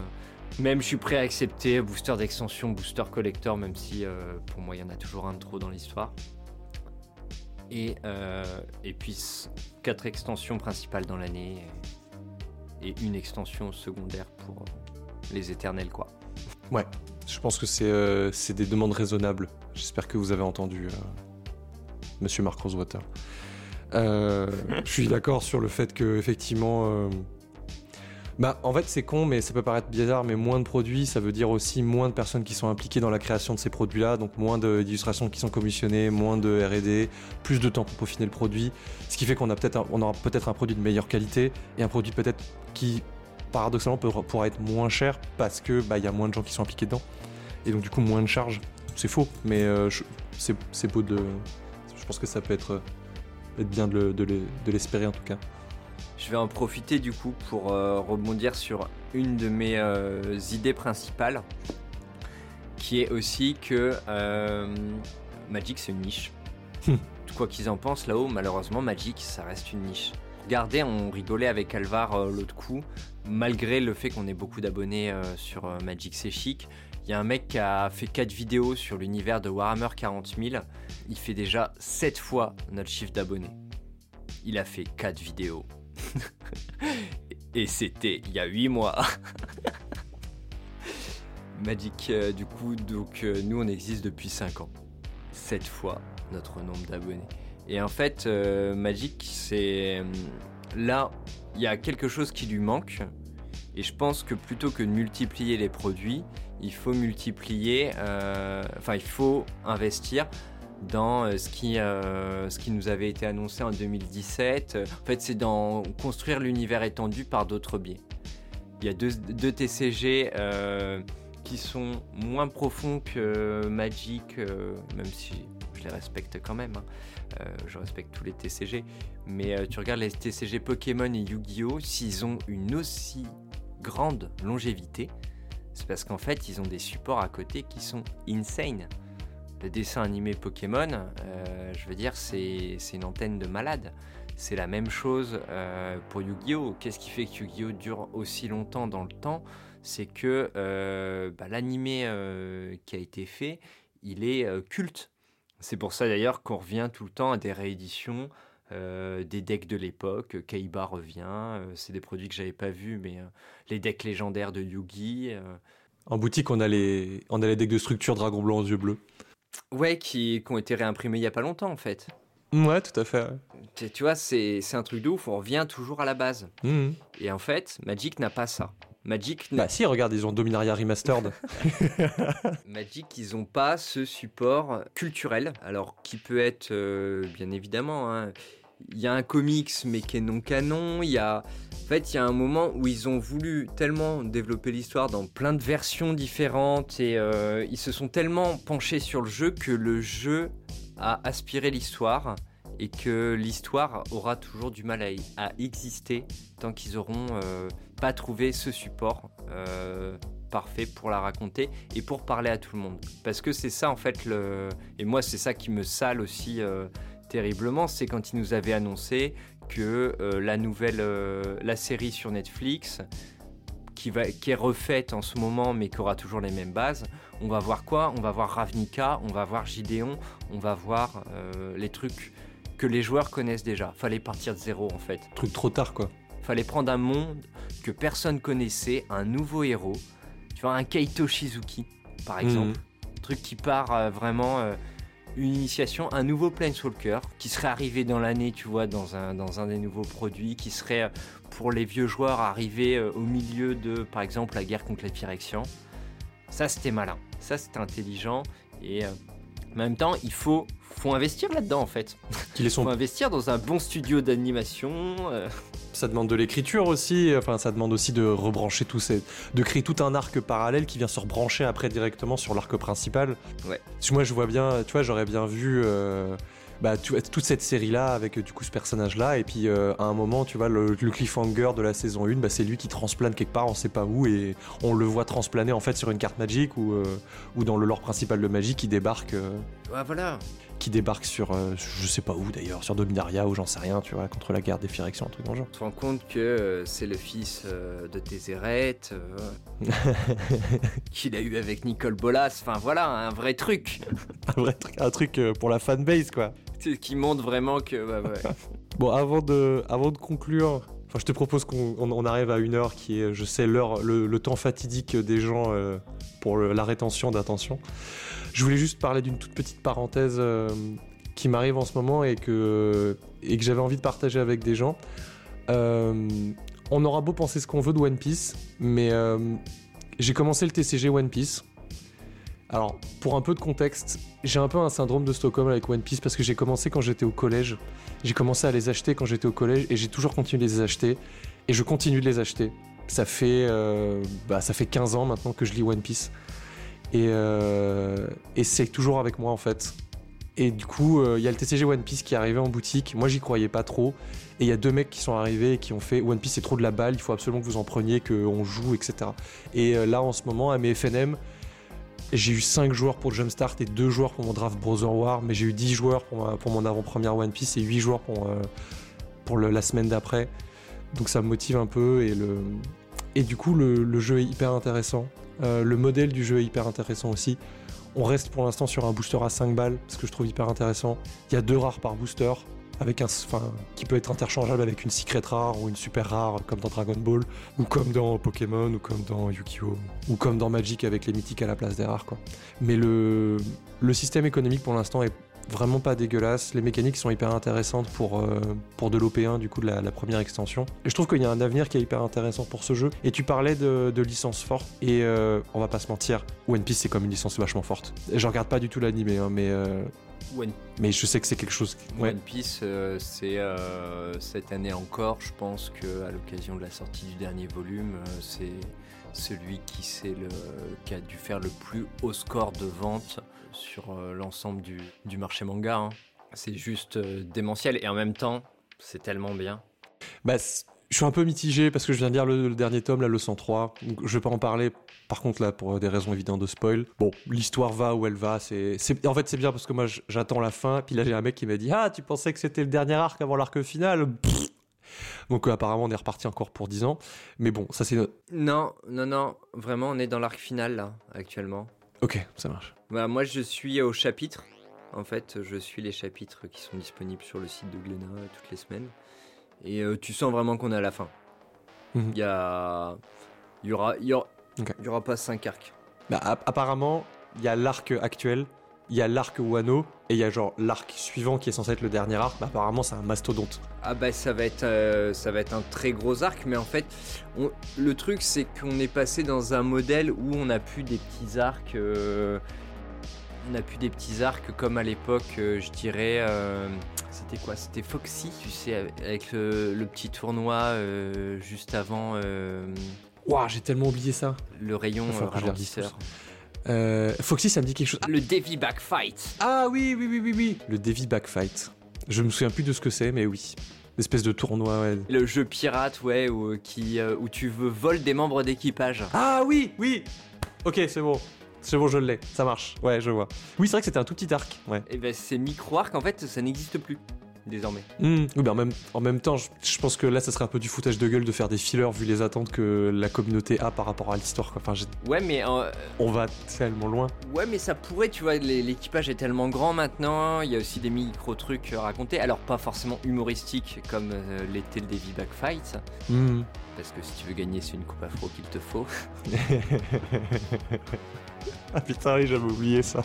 Speaker 2: même je suis prêt à accepter booster d'extension, booster collector, même si euh, pour moi il y en a toujours un de trop dans l'histoire. Et, euh, et puis quatre extensions principales dans l'année et une extension secondaire pour les éternels quoi.
Speaker 1: Ouais, je pense que c'est des demandes raisonnables. J'espère que vous avez entendu Monsieur Marc Rosewater. Euh, je suis d'accord sur le fait que effectivement, euh, bah en fait c'est con, mais ça peut paraître bizarre, mais moins de produits, ça veut dire aussi moins de personnes qui sont impliquées dans la création de ces produits-là, donc moins d'illustrations qui sont commissionnées, moins de R&D, plus de temps pour peaufiner le produit, ce qui fait qu'on peut-être, on aura peut-être un produit de meilleure qualité et un produit peut-être qui paradoxalement pourra être moins cher parce que bah il y a moins de gens qui sont impliqués dedans et donc du coup moins de charges. C'est faux, mais euh, c'est beau de. Je pense que ça peut être être bien de l'espérer en tout cas.
Speaker 2: Je vais en profiter du coup pour euh, rebondir sur une de mes euh, idées principales, qui est aussi que euh, Magic c'est une niche. Quoi qu'ils en pensent là-haut, malheureusement Magic ça reste une niche. Regardez, on rigolait avec Alvar l'autre coup, malgré le fait qu'on ait beaucoup d'abonnés sur Magic c'est chic. Il y a un mec qui a fait 4 vidéos sur l'univers de Warhammer 40 000. Il fait déjà 7 fois notre chiffre d'abonnés. Il a fait 4 vidéos. Et c'était il y a 8 mois. Magic, euh, du coup, donc euh, nous on existe depuis 5 ans. 7 fois notre nombre d'abonnés. Et en fait, euh, Magic, c'est. Là, il y a quelque chose qui lui manque. Et je pense que plutôt que de multiplier les produits, il faut multiplier, euh, enfin il faut investir dans euh, ce qui, euh, ce qui nous avait été annoncé en 2017. En fait, c'est dans construire l'univers étendu par d'autres biais. Il y a deux, TCG qui sont moins profonds que Magic, même si je les respecte quand même. Hein. Je respecte tous les TCG. Mais tu regardes les TCG Pokémon et Yu-Gi-Oh! S'ils ont une aussi grande longévité, c'est parce qu'en fait, ils ont des supports à côté qui sont insane. Le dessin animé Pokémon, euh, je veux dire, c'est une antenne de malade. C'est la même chose euh, pour Yu-Gi-Oh! Qu'est-ce qui fait que Yu-Gi-Oh! dure aussi longtemps dans le temps? C'est que euh, bah, l'animé qui a été fait, il est culte. C'est pour ça d'ailleurs qu'on revient tout le temps à des rééditions, euh, des decks de l'époque, Kaiba revient, euh, c'est des produits que j'avais pas vus, mais euh, les decks légendaires de Yugi.
Speaker 1: En boutique, on a, les, on a les decks de structure Dragon Blanc aux yeux bleus.
Speaker 2: Ouais, qui, ont été réimprimés il y a pas longtemps en fait.
Speaker 1: Ouais, tout à fait.
Speaker 2: Tu, vois, c'est un truc de ouf, on revient toujours à la base.
Speaker 1: Mmh.
Speaker 2: Et en fait, Magic n'a pas ça. Magic.
Speaker 1: Bah si, regarde, ils ont Dominaria Remastered.
Speaker 2: Magic, ils ont pas ce support culturel, alors qui peut être, bien évidemment, hein, il y a un comics mais qui est non canon. Il y a, en fait, il y a un moment où ils ont voulu tellement développer l'histoire dans plein de versions différentes et euh, ils se sont tellement penchés sur le jeu que le jeu a aspiré l'histoire et que l'histoire aura toujours du mal à, exister tant qu'ils auront euh, pas trouvé ce support euh, parfait pour la raconter et pour parler à tout le monde. Parce que c'est ça en fait le et moi c'est ça qui me sale aussi euh, terriblement, c'est quand ils nous avaient annoncé que la nouvelle la série sur Netflix qui est refaite en ce moment mais qui aura toujours les mêmes bases. On va voir quoi? On va voir Ravnica, on va voir Gideon, on va voir les trucs que les joueurs connaissent déjà. Fallait partir de zéro en fait.
Speaker 1: Truc trop tard quoi.
Speaker 2: Fallait prendre un monde que personne connaissait, un nouveau héros. Tu vois, un Kaito Shizuki, par mhm. exemple. Truc qui part euh, vraiment euh, une initiation, un nouveau Planeswalker qui serait arrivé dans l'année, tu vois, dans un, dans un des nouveaux produits, qui serait euh, pour les vieux joueurs arrivé au milieu de, par exemple, la guerre contre Phyrexian. Ça, c'était malin. Ça, c'était intelligent. Et en même temps, il faut, faut investir là-dedans en fait. Il faut investir dans un bon studio d'animation. Euh.
Speaker 1: Ça demande de l'écriture aussi, enfin ça demande aussi de rebrancher tout ces... de créer tout un arc parallèle qui vient se rebrancher après directement sur l'arc principal.
Speaker 2: Ouais.
Speaker 1: Moi je vois bien, tu vois, j'aurais bien vu euh, bah, toute cette série-là avec du coup ce personnage-là. Et puis euh, à un moment, tu vois, le, cliffhanger de la saison 1, bah, c'est lui qui transplane quelque part, on sait pas où, et on le voit transplaner en fait sur une carte magique ou, euh, ou dans le lore principal de magie qui débarque. Euh,
Speaker 2: voilà
Speaker 1: qui débarque sur je sais pas où d'ailleurs, sur Dominaria ou j'en sais rien, tu vois, contre la guerre des Phyrexians, un truc dans le genre.
Speaker 2: Tu te rends compte que c'est le fils de Tézéret, qu'il a eu avec Nicole Bolas, enfin voilà, un vrai truc.
Speaker 1: un vrai truc, un truc pour la fanbase quoi
Speaker 2: qui montre vraiment que. Bah,
Speaker 1: bon, avant de, avant de conclure, enfin, je te propose qu'on arrive à une heure qui est, je sais, l'heure, le, temps fatidique des gens euh, pour la rétention d'attention. Je voulais juste parler d'une toute petite parenthèse euh, qui m'arrive en ce moment et que, et que j'avais envie de partager avec des gens. Euh, on aura beau penser ce qu'on veut de One Piece, mais j'ai commencé le TCG One Piece. Alors, pour un peu de contexte, j'ai un peu un syndrome de Stockholm avec One Piece parce que j'ai commencé quand j'étais au collège. J'ai commencé à les acheter quand j'étais au collège et j'ai toujours continué de les acheter. Et je continue de les acheter. Ça fait, euh, bah, ça fait 15 ans maintenant que je lis One Piece. Et, euh, et c'est toujours avec moi en fait. Et du coup, euh, il y a le TCG One Piece qui est arrivé en boutique. Moi, j'y croyais pas trop. Et il y a deux mecs qui sont arrivés et qui ont fait One Piece, c'est trop de la balle, il faut absolument que vous en preniez, qu'on joue, etc. Et là, en ce moment, à mes FNM, j'ai eu 5 joueurs pour Jumpstart et 2 joueurs pour mon draft Brother War, mais j'ai eu 10 joueurs pour, mon avant-première One Piece et 8 joueurs pour, euh, la semaine d'après. Donc ça me motive un peu et du coup le, jeu est hyper intéressant. Euh, le modèle du jeu est hyper intéressant aussi. On reste pour l'instant sur un booster à 5 balles, ce que je trouve hyper intéressant. Il y a deux rares par booster avec un, qui peut être interchangeable avec une secret rare ou une super rare comme dans Dragon Ball ou comme dans Pokémon ou comme dans Yu-Gi-Oh ou comme dans Magic avec les mythiques à la place des rares quoi. Mais le système économique pour l'instant est vraiment pas dégueulasse. Les mécaniques sont hyper intéressantes pour, euh, pour de l'OP1, du coup, de la, première extension. Et je trouve qu'il y a un avenir qui est hyper intéressant pour ce jeu. Et tu parlais de, de licence forte. Et euh, on va pas se mentir, One Piece, c'est comme une licence vachement forte. Je regarde pas du tout l'animé, hein, mais euh, mais je sais que c'est quelque chose.
Speaker 2: One Piece, euh, c'est euh, cette année encore, je pense que à l'occasion de la sortie du dernier volume, euh, c'est celui qui, le, qui a dû faire le plus haut score de vente sur l'ensemble du, du, marché manga. Hein. C'est juste démentiel et en même temps, c'est tellement bien.
Speaker 1: Bah, je suis un peu mitigé parce que je viens de lire le, dernier tome, la leçon 3. Donc je vais pas en parler par contre, là, pour des raisons évidentes de spoil, bon, l'histoire va où elle va. C'est, en fait, c'est bien parce que moi, j'attends la fin. Puis là, j'ai un mec qui m'a dit Ah, tu pensais que c'était le dernier arc avant l'arc final? Donc, euh, apparemment, on est reparti encore pour 10 ans. Mais bon, ça, c'est.
Speaker 2: Non, non, non. Vraiment, on est dans l'arc final, là, actuellement.
Speaker 1: Ok, ça marche.
Speaker 2: Bah, moi, je suis au chapitre. En fait, je suis les chapitres qui sont disponibles sur le site de Glénat euh, toutes les semaines. Et euh, tu sens vraiment qu'on est à la fin. Mhm. Il y a. Il y aura, il y aura, pas 5 arcs.
Speaker 1: Bah, apparemment, il y a l'arc actuel, il y a l'arc Wano, et il y a genre l'arc suivant qui est censé être le dernier arc. Bah, apparemment, c'est un mastodonte.
Speaker 2: Ah bah ça va être, euh, ça va être un très gros arc, mais en fait, le truc c'est qu'on est passé dans un modèle où on a plus des petits arcs. Euh, on a plus des petits arcs comme à l'époque, euh, je dirais. c'était quoi? C'était Foxy, tu sais, avec le petit tournoi juste avant.
Speaker 1: Waouh, j'ai tellement oublié ça.
Speaker 2: Le rayon ralentisseur.
Speaker 1: Euh, Foxy, ça me dit quelque chose.
Speaker 2: Le Davy Backfight.
Speaker 1: Ah oui, oui, oui, oui, oui. Le Davy Backfight. Je me souviens plus de ce que c'est, mais oui. Espèce de tournoi, ouais.
Speaker 2: Le jeu pirate, ouais, où, qui, où tu veux voler des membres d'équipage.
Speaker 1: Ah oui, oui Ok, c'est bon. C'est bon, je l'ai, ça marche. Ouais, je vois. Oui, c'est vrai que c'était un tout petit arc. Ouais.
Speaker 2: Et ben, ces micro-arcs, en fait, ça n'existe plus désormais.
Speaker 1: Hmm. Oui, ben en même, en même temps, je, pense que là, ça serait un peu du foutage de gueule de faire des fillers vu les attentes que la communauté a par rapport à l'histoire. Enfin,
Speaker 2: ouais, mais
Speaker 1: on va tellement loin.
Speaker 2: Ouais, mais ça pourrait, tu vois, l'équipage est tellement grand maintenant. Il y a aussi des micro trucs racontés. Alors pas forcément humoristiques comme euh, l'était le Davy Back Fight. Hmm. Parce que si tu veux gagner, c'est une coupe afro qu'il te faut.
Speaker 1: ah putain, oui, j'avais oublié ça.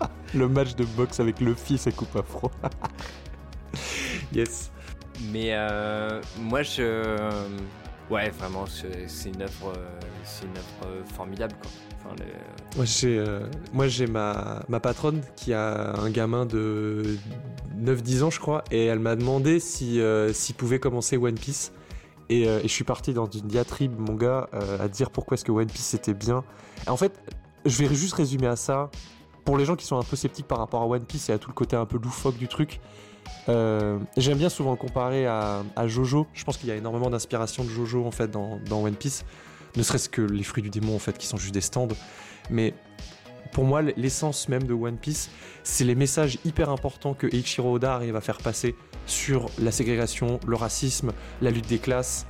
Speaker 1: le match de boxe avec le fils et coupe afro. yes.
Speaker 2: Mais euh, moi, je. Ouais, vraiment, c'est une œuvre, c'est une œuvre formidable, quoi.
Speaker 1: Moi, j'ai ma, ma patronne qui a un gamin de 9-10 ans, je crois, et elle m'a demandé si, euh, s'il pouvait commencer One Piece. Euh, et, je suis parti dans une diatribe, mon gars, à dire pourquoi est-ce que One Piece c'était bien. en fait, je vais juste résumer à ça. Pour les gens qui sont un peu sceptiques par rapport à One Piece et à tout le côté un peu loufoque du truc, euh, j'aime bien souvent le comparer à, Jojo. Je pense qu'il y a énormément d'inspiration de Jojo en fait dans, One Piece. Ne serait-ce que les fruits du démon en fait qui sont juste des stands. Mais pour moi, l'essence même de One Piece, c'est les messages hyper importants que Eiichiro Oda arrive à faire passer sur la ségrégation, le racisme, la lutte des classes.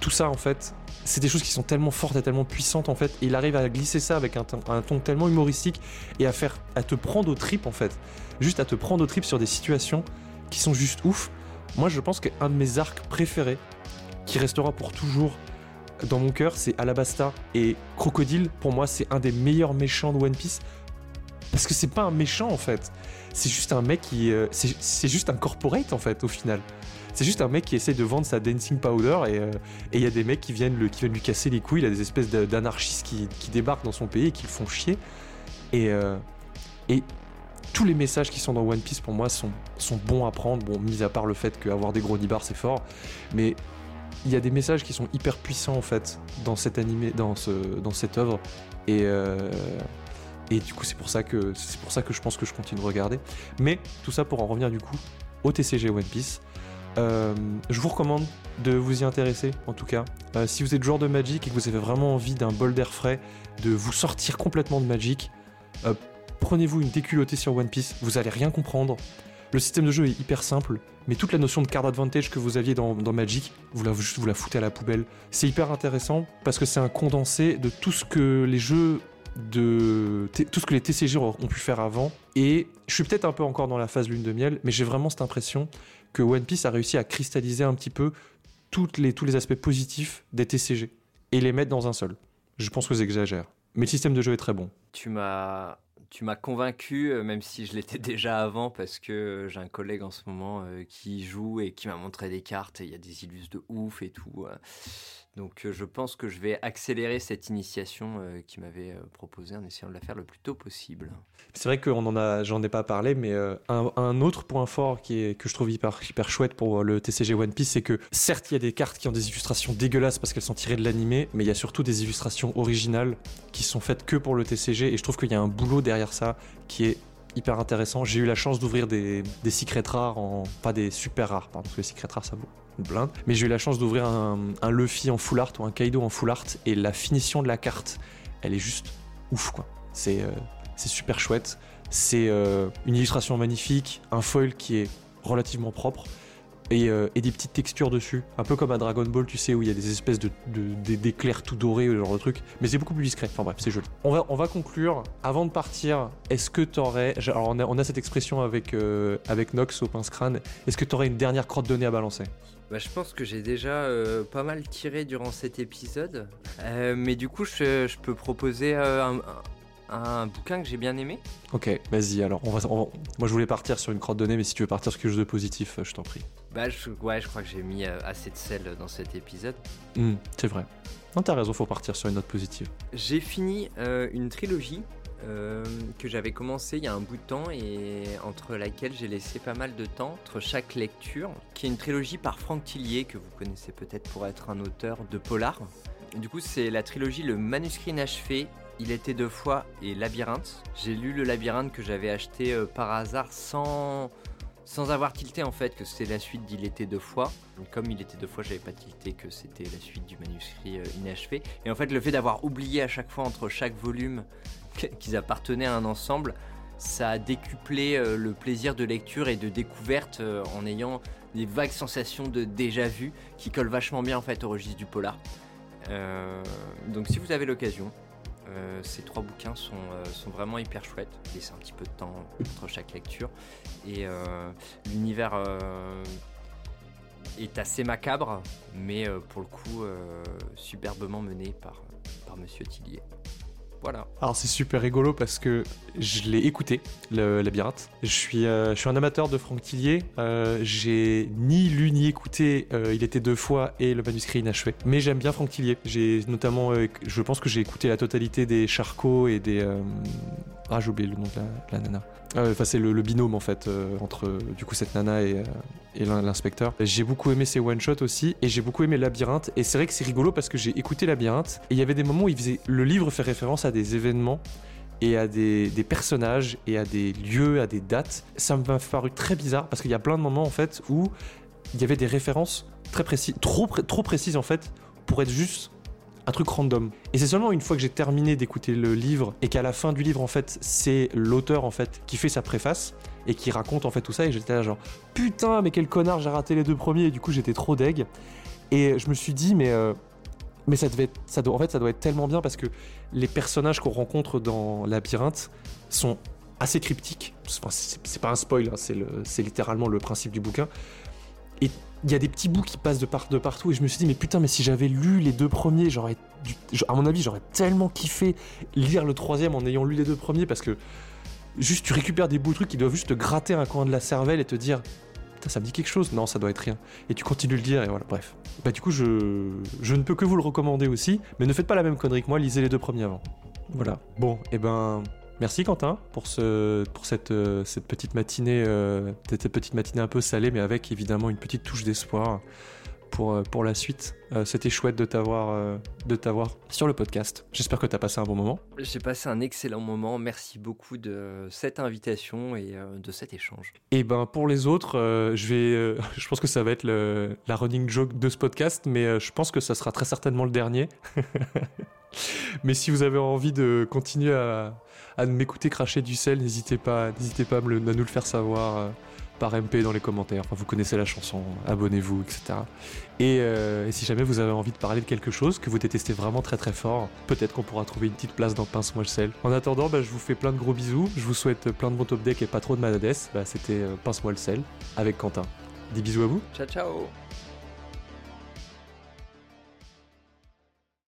Speaker 1: Tout ça en fait, c'est des choses qui sont tellement fortes et tellement puissantes en fait. Il arrive à glisser ça avec un, un ton tellement humoristique et à faire, à te prendre aux tripes en fait. Juste à te prendre aux tripes sur des situations qui sont juste ouf. Moi, je pense qu'un de mes arcs préférés, qui restera pour toujours dans mon cœur, c'est Alabasta et Crocodile. Pour moi, c'est un des meilleurs méchants de One Piece. Parce que c'est pas un méchant en fait. C'est juste un mec qui. Euh, c'est juste un corporate en fait, au final. C'est juste un mec qui essaie de vendre sa dancing powder euh, et il y a des mecs qui viennent, lui casser les couilles. Il a des espèces d'anarchistes qui, débarquent dans son pays et qui le font chier. Et, euh, et tous les messages qui sont dans One Piece pour moi sont, sont bons à prendre. Bon, mis à part le fait qu'avoir des gros nibars c'est fort, mais il y a des messages qui sont hyper puissants en fait dans cet animé, dans, ce, dans cette œuvre. Et, euh, et du coup, c'est pour, ça que, c'est pour ça que je pense que je continue de regarder. Mais tout ça pour en revenir du coup au TCG One Piece. Euh, je vous recommande de vous y intéresser en tout cas. Euh, si vous êtes joueur de Magic et que vous avez vraiment envie d'un bol d'air frais, de vous sortir complètement de Magic, prenez-vous une déculottée sur One Piece, vous allez rien comprendre. Le système de jeu est hyper simple, mais toute la notion de card advantage que vous aviez dans, Magic, vous la, vous la foutez à la poubelle. C'est hyper intéressant parce que c'est un condensé de tout ce que les jeux de tout ce que les TCG ont pu faire avant. Et je suis peut-être un peu encore dans la phase lune de miel, mais j'ai vraiment cette impression que One Piece a réussi à cristalliser un petit peu les, tous les aspects positifs des TCG et les mettre dans un seul. Je pense que j'exagère. Mais le système de jeu est très bon.
Speaker 2: Tu m'as tu m'as convaincu, euh, même si je l'étais déjà avant, parce que j'ai un collègue en ce moment euh, qui joue et qui m'a montré des cartes. Il y a des illus de ouf et tout. Euh. Donc euh, je pense que je vais accélérer cette initiation euh, qui m'avait euh, proposé en essayant de la faire le plus tôt possible.
Speaker 1: C'est vrai a, j'en ai pas parlé, mais un, autre point fort que je trouve hyper, chouette pour le TCG One Piece, c'est que certes il y a des cartes qui ont des illustrations dégueulasses parce qu'elles sont tirées de l'animé, mais il y a surtout des illustrations originales qui sont faites que pour le TCG et je trouve qu'il y a un boulot derrière ça qui est hyper intéressant. J'ai eu la chance d'ouvrir des, secrets rares, en, pas des super rares, parce que les secrets rares ça vaut une blinde. Mais j'ai eu la chance d'ouvrir un, Luffy en full art ou un Kaido en full art et la finition de la carte, elle est juste ouf quoi. C'est euh, super chouette. C'est euh, une illustration magnifique, un foil qui est relativement propre euh, et, des petites textures dessus. Un peu comme à Dragon Ball, tu sais, où il y a des espèces de, d'éclairs tout dorés, ce genre de truc. Mais c'est beaucoup plus discret. Enfin bref, c'est joli. On va, on va conclure. Avant de partir, est-ce que t'aurais. Alors on a, cette expression avec, euh, avec Nox au pince-crâne. Est-ce que t'aurais une dernière crotte de nez à balancer?
Speaker 2: Bah, je pense que j'ai déjà euh, pas mal tiré durant cet épisode. mais du coup, je, je peux proposer un, un bouquin que j'ai bien aimé.
Speaker 1: Ok, vas-y alors. On va, moi je voulais partir sur une crotte de nez, mais si tu veux partir sur quelque chose de positif, je t'en prie.
Speaker 2: Bah je, ouais, je crois que j'ai mis euh, assez de sel dans cet épisode.
Speaker 1: Hmm, c'est vrai. Non, t'as raison, faut partir sur une note positive.
Speaker 2: J'ai fini euh, une trilogie euh, que j'avais commencé il y a un bout de temps et entre laquelle j'ai laissé pas mal de temps entre chaque lecture, qui est une trilogie par Franck Tillier, que vous connaissez peut-être pour être un auteur de polar. Du coup, c'est la trilogie Le manuscrit inachevé, il était deux fois et Labyrinthe. J'ai lu le Labyrinthe que j'avais acheté euh, par hasard sans, sans avoir tilté en fait que c'était la suite d'Il était deux fois. Comme il était deux fois, j'avais pas tilté que c'était la suite du manuscrit euh, inachevé. Et en fait, le fait d'avoir oublié à chaque fois entre chaque volume qu'ils appartenaient à un ensemble, ça a décuplé euh, le plaisir de lecture et de découverte euh, en ayant des vagues sensations de déjà vu qui collent vachement bien en fait au registre du polar. donc si vous avez l'occasion, euh, ces trois bouquins sont, euh, sont, vraiment hyper chouettes. c'est un petit peu de temps entre chaque lecture. Et euh, l'univers est assez macabre, mais pour le coup superbement mené par, par Monsieur Tillier. Voilà.
Speaker 1: Alors c'est super rigolo parce que je l'ai écouté, le labyrinthe. Je suis, euh, un amateur de Franck Tillier. Euh, j'ai ni lu ni écouté euh, Il était deux fois et le manuscrit inachevé. Mais j'aime bien Franck Tillier. J'ai notamment, je pense que j'ai écouté la totalité des Charcot et des... Ah j'ai oublié le nom de la nana. Ah enfin, c'est le, binôme en fait euh, entre du coup cette nana et, euh, l'inspecteur. J'ai beaucoup aimé ces one shots aussi et j'ai beaucoup aimé Labyrinthe. Et c'est vrai que c'est rigolo parce que j'ai écouté Labyrinthe et il y avait des moments où le livre fait référence à des événements et à des, personnages et à des lieux, à des dates. Ça m'a paru très bizarre parce qu'il y a plein de moments en fait où il y avait des références très précises, trop, trop précises en fait pour être juste un truc random. Et c'est seulement une fois que j'ai terminé d'écouter le livre et qu'à la fin du livre en fait c'est l'auteur en fait qui fait sa préface et qui raconte en fait tout ça. Et j'étais là genre putain mais quel connard j'ai raté les deux premiers. Et du coup j'étais trop deg. Et je me suis dit mais euh, mais ça devait ça doit en fait ça doit être tellement bien parce que les personnages qu'on rencontre dans Labyrinthe sont assez cryptiques. C'est pas un spoil hein, c'est littéralement le principe du bouquin. Et il y a des petits bouts qui passent de, partout et je me suis dit mais putain mais si j'avais lu les deux premiers j'aurais à mon avis j'aurais tellement kiffé lire le troisième en ayant lu les deux premiers parce que juste tu récupères des bouts de trucs qui doivent juste te gratter un coin de la cervelle et te dire putain ça me dit quelque chose. Non ça doit être rien. Et tu continues de le dire et voilà bref. Bah du coup je je ne peux que vous le recommander aussi mais ne faites pas la même connerie que moi lisez les deux premiers avant. Voilà. Bon et eh ben Merci Quentin pour, ce, pour cette, euh, cette petite matinée, euh, cette petite matinée un peu salée, mais avec évidemment une petite touche d'espoir pour, euh, pour la suite. C'était chouette de t'avoir de t'avoir sur le podcast. J'espère que tu as passé un bon moment.
Speaker 2: J'ai passé un excellent moment. Merci beaucoup de cette invitation et de cet échange.
Speaker 1: Et ben pour les autres, je vais, je pense que ça va être le, la running joke de ce podcast, mais je pense que ça sera très certainement le dernier. mais si vous avez envie de continuer à à m'écouter cracher du sel, n'hésitez pas, n'hésitez pas à, nous le faire savoir euh, par MP dans les commentaires. Vous connaissez la chanson, abonnez-vous, etc. Euh, et, si jamais vous avez envie de parler de quelque chose que vous détestez vraiment très très fort, peut-être qu'on pourra trouver une petite place dans Pince-moi le sel. En attendant, bah, je vous fais plein de gros bisous. Je vous souhaite plein de bons top deck et pas trop de malades. Bah, C'était euh, Pince-moi le sel avec Quentin. Des bisous à vous.
Speaker 2: Ciao ciao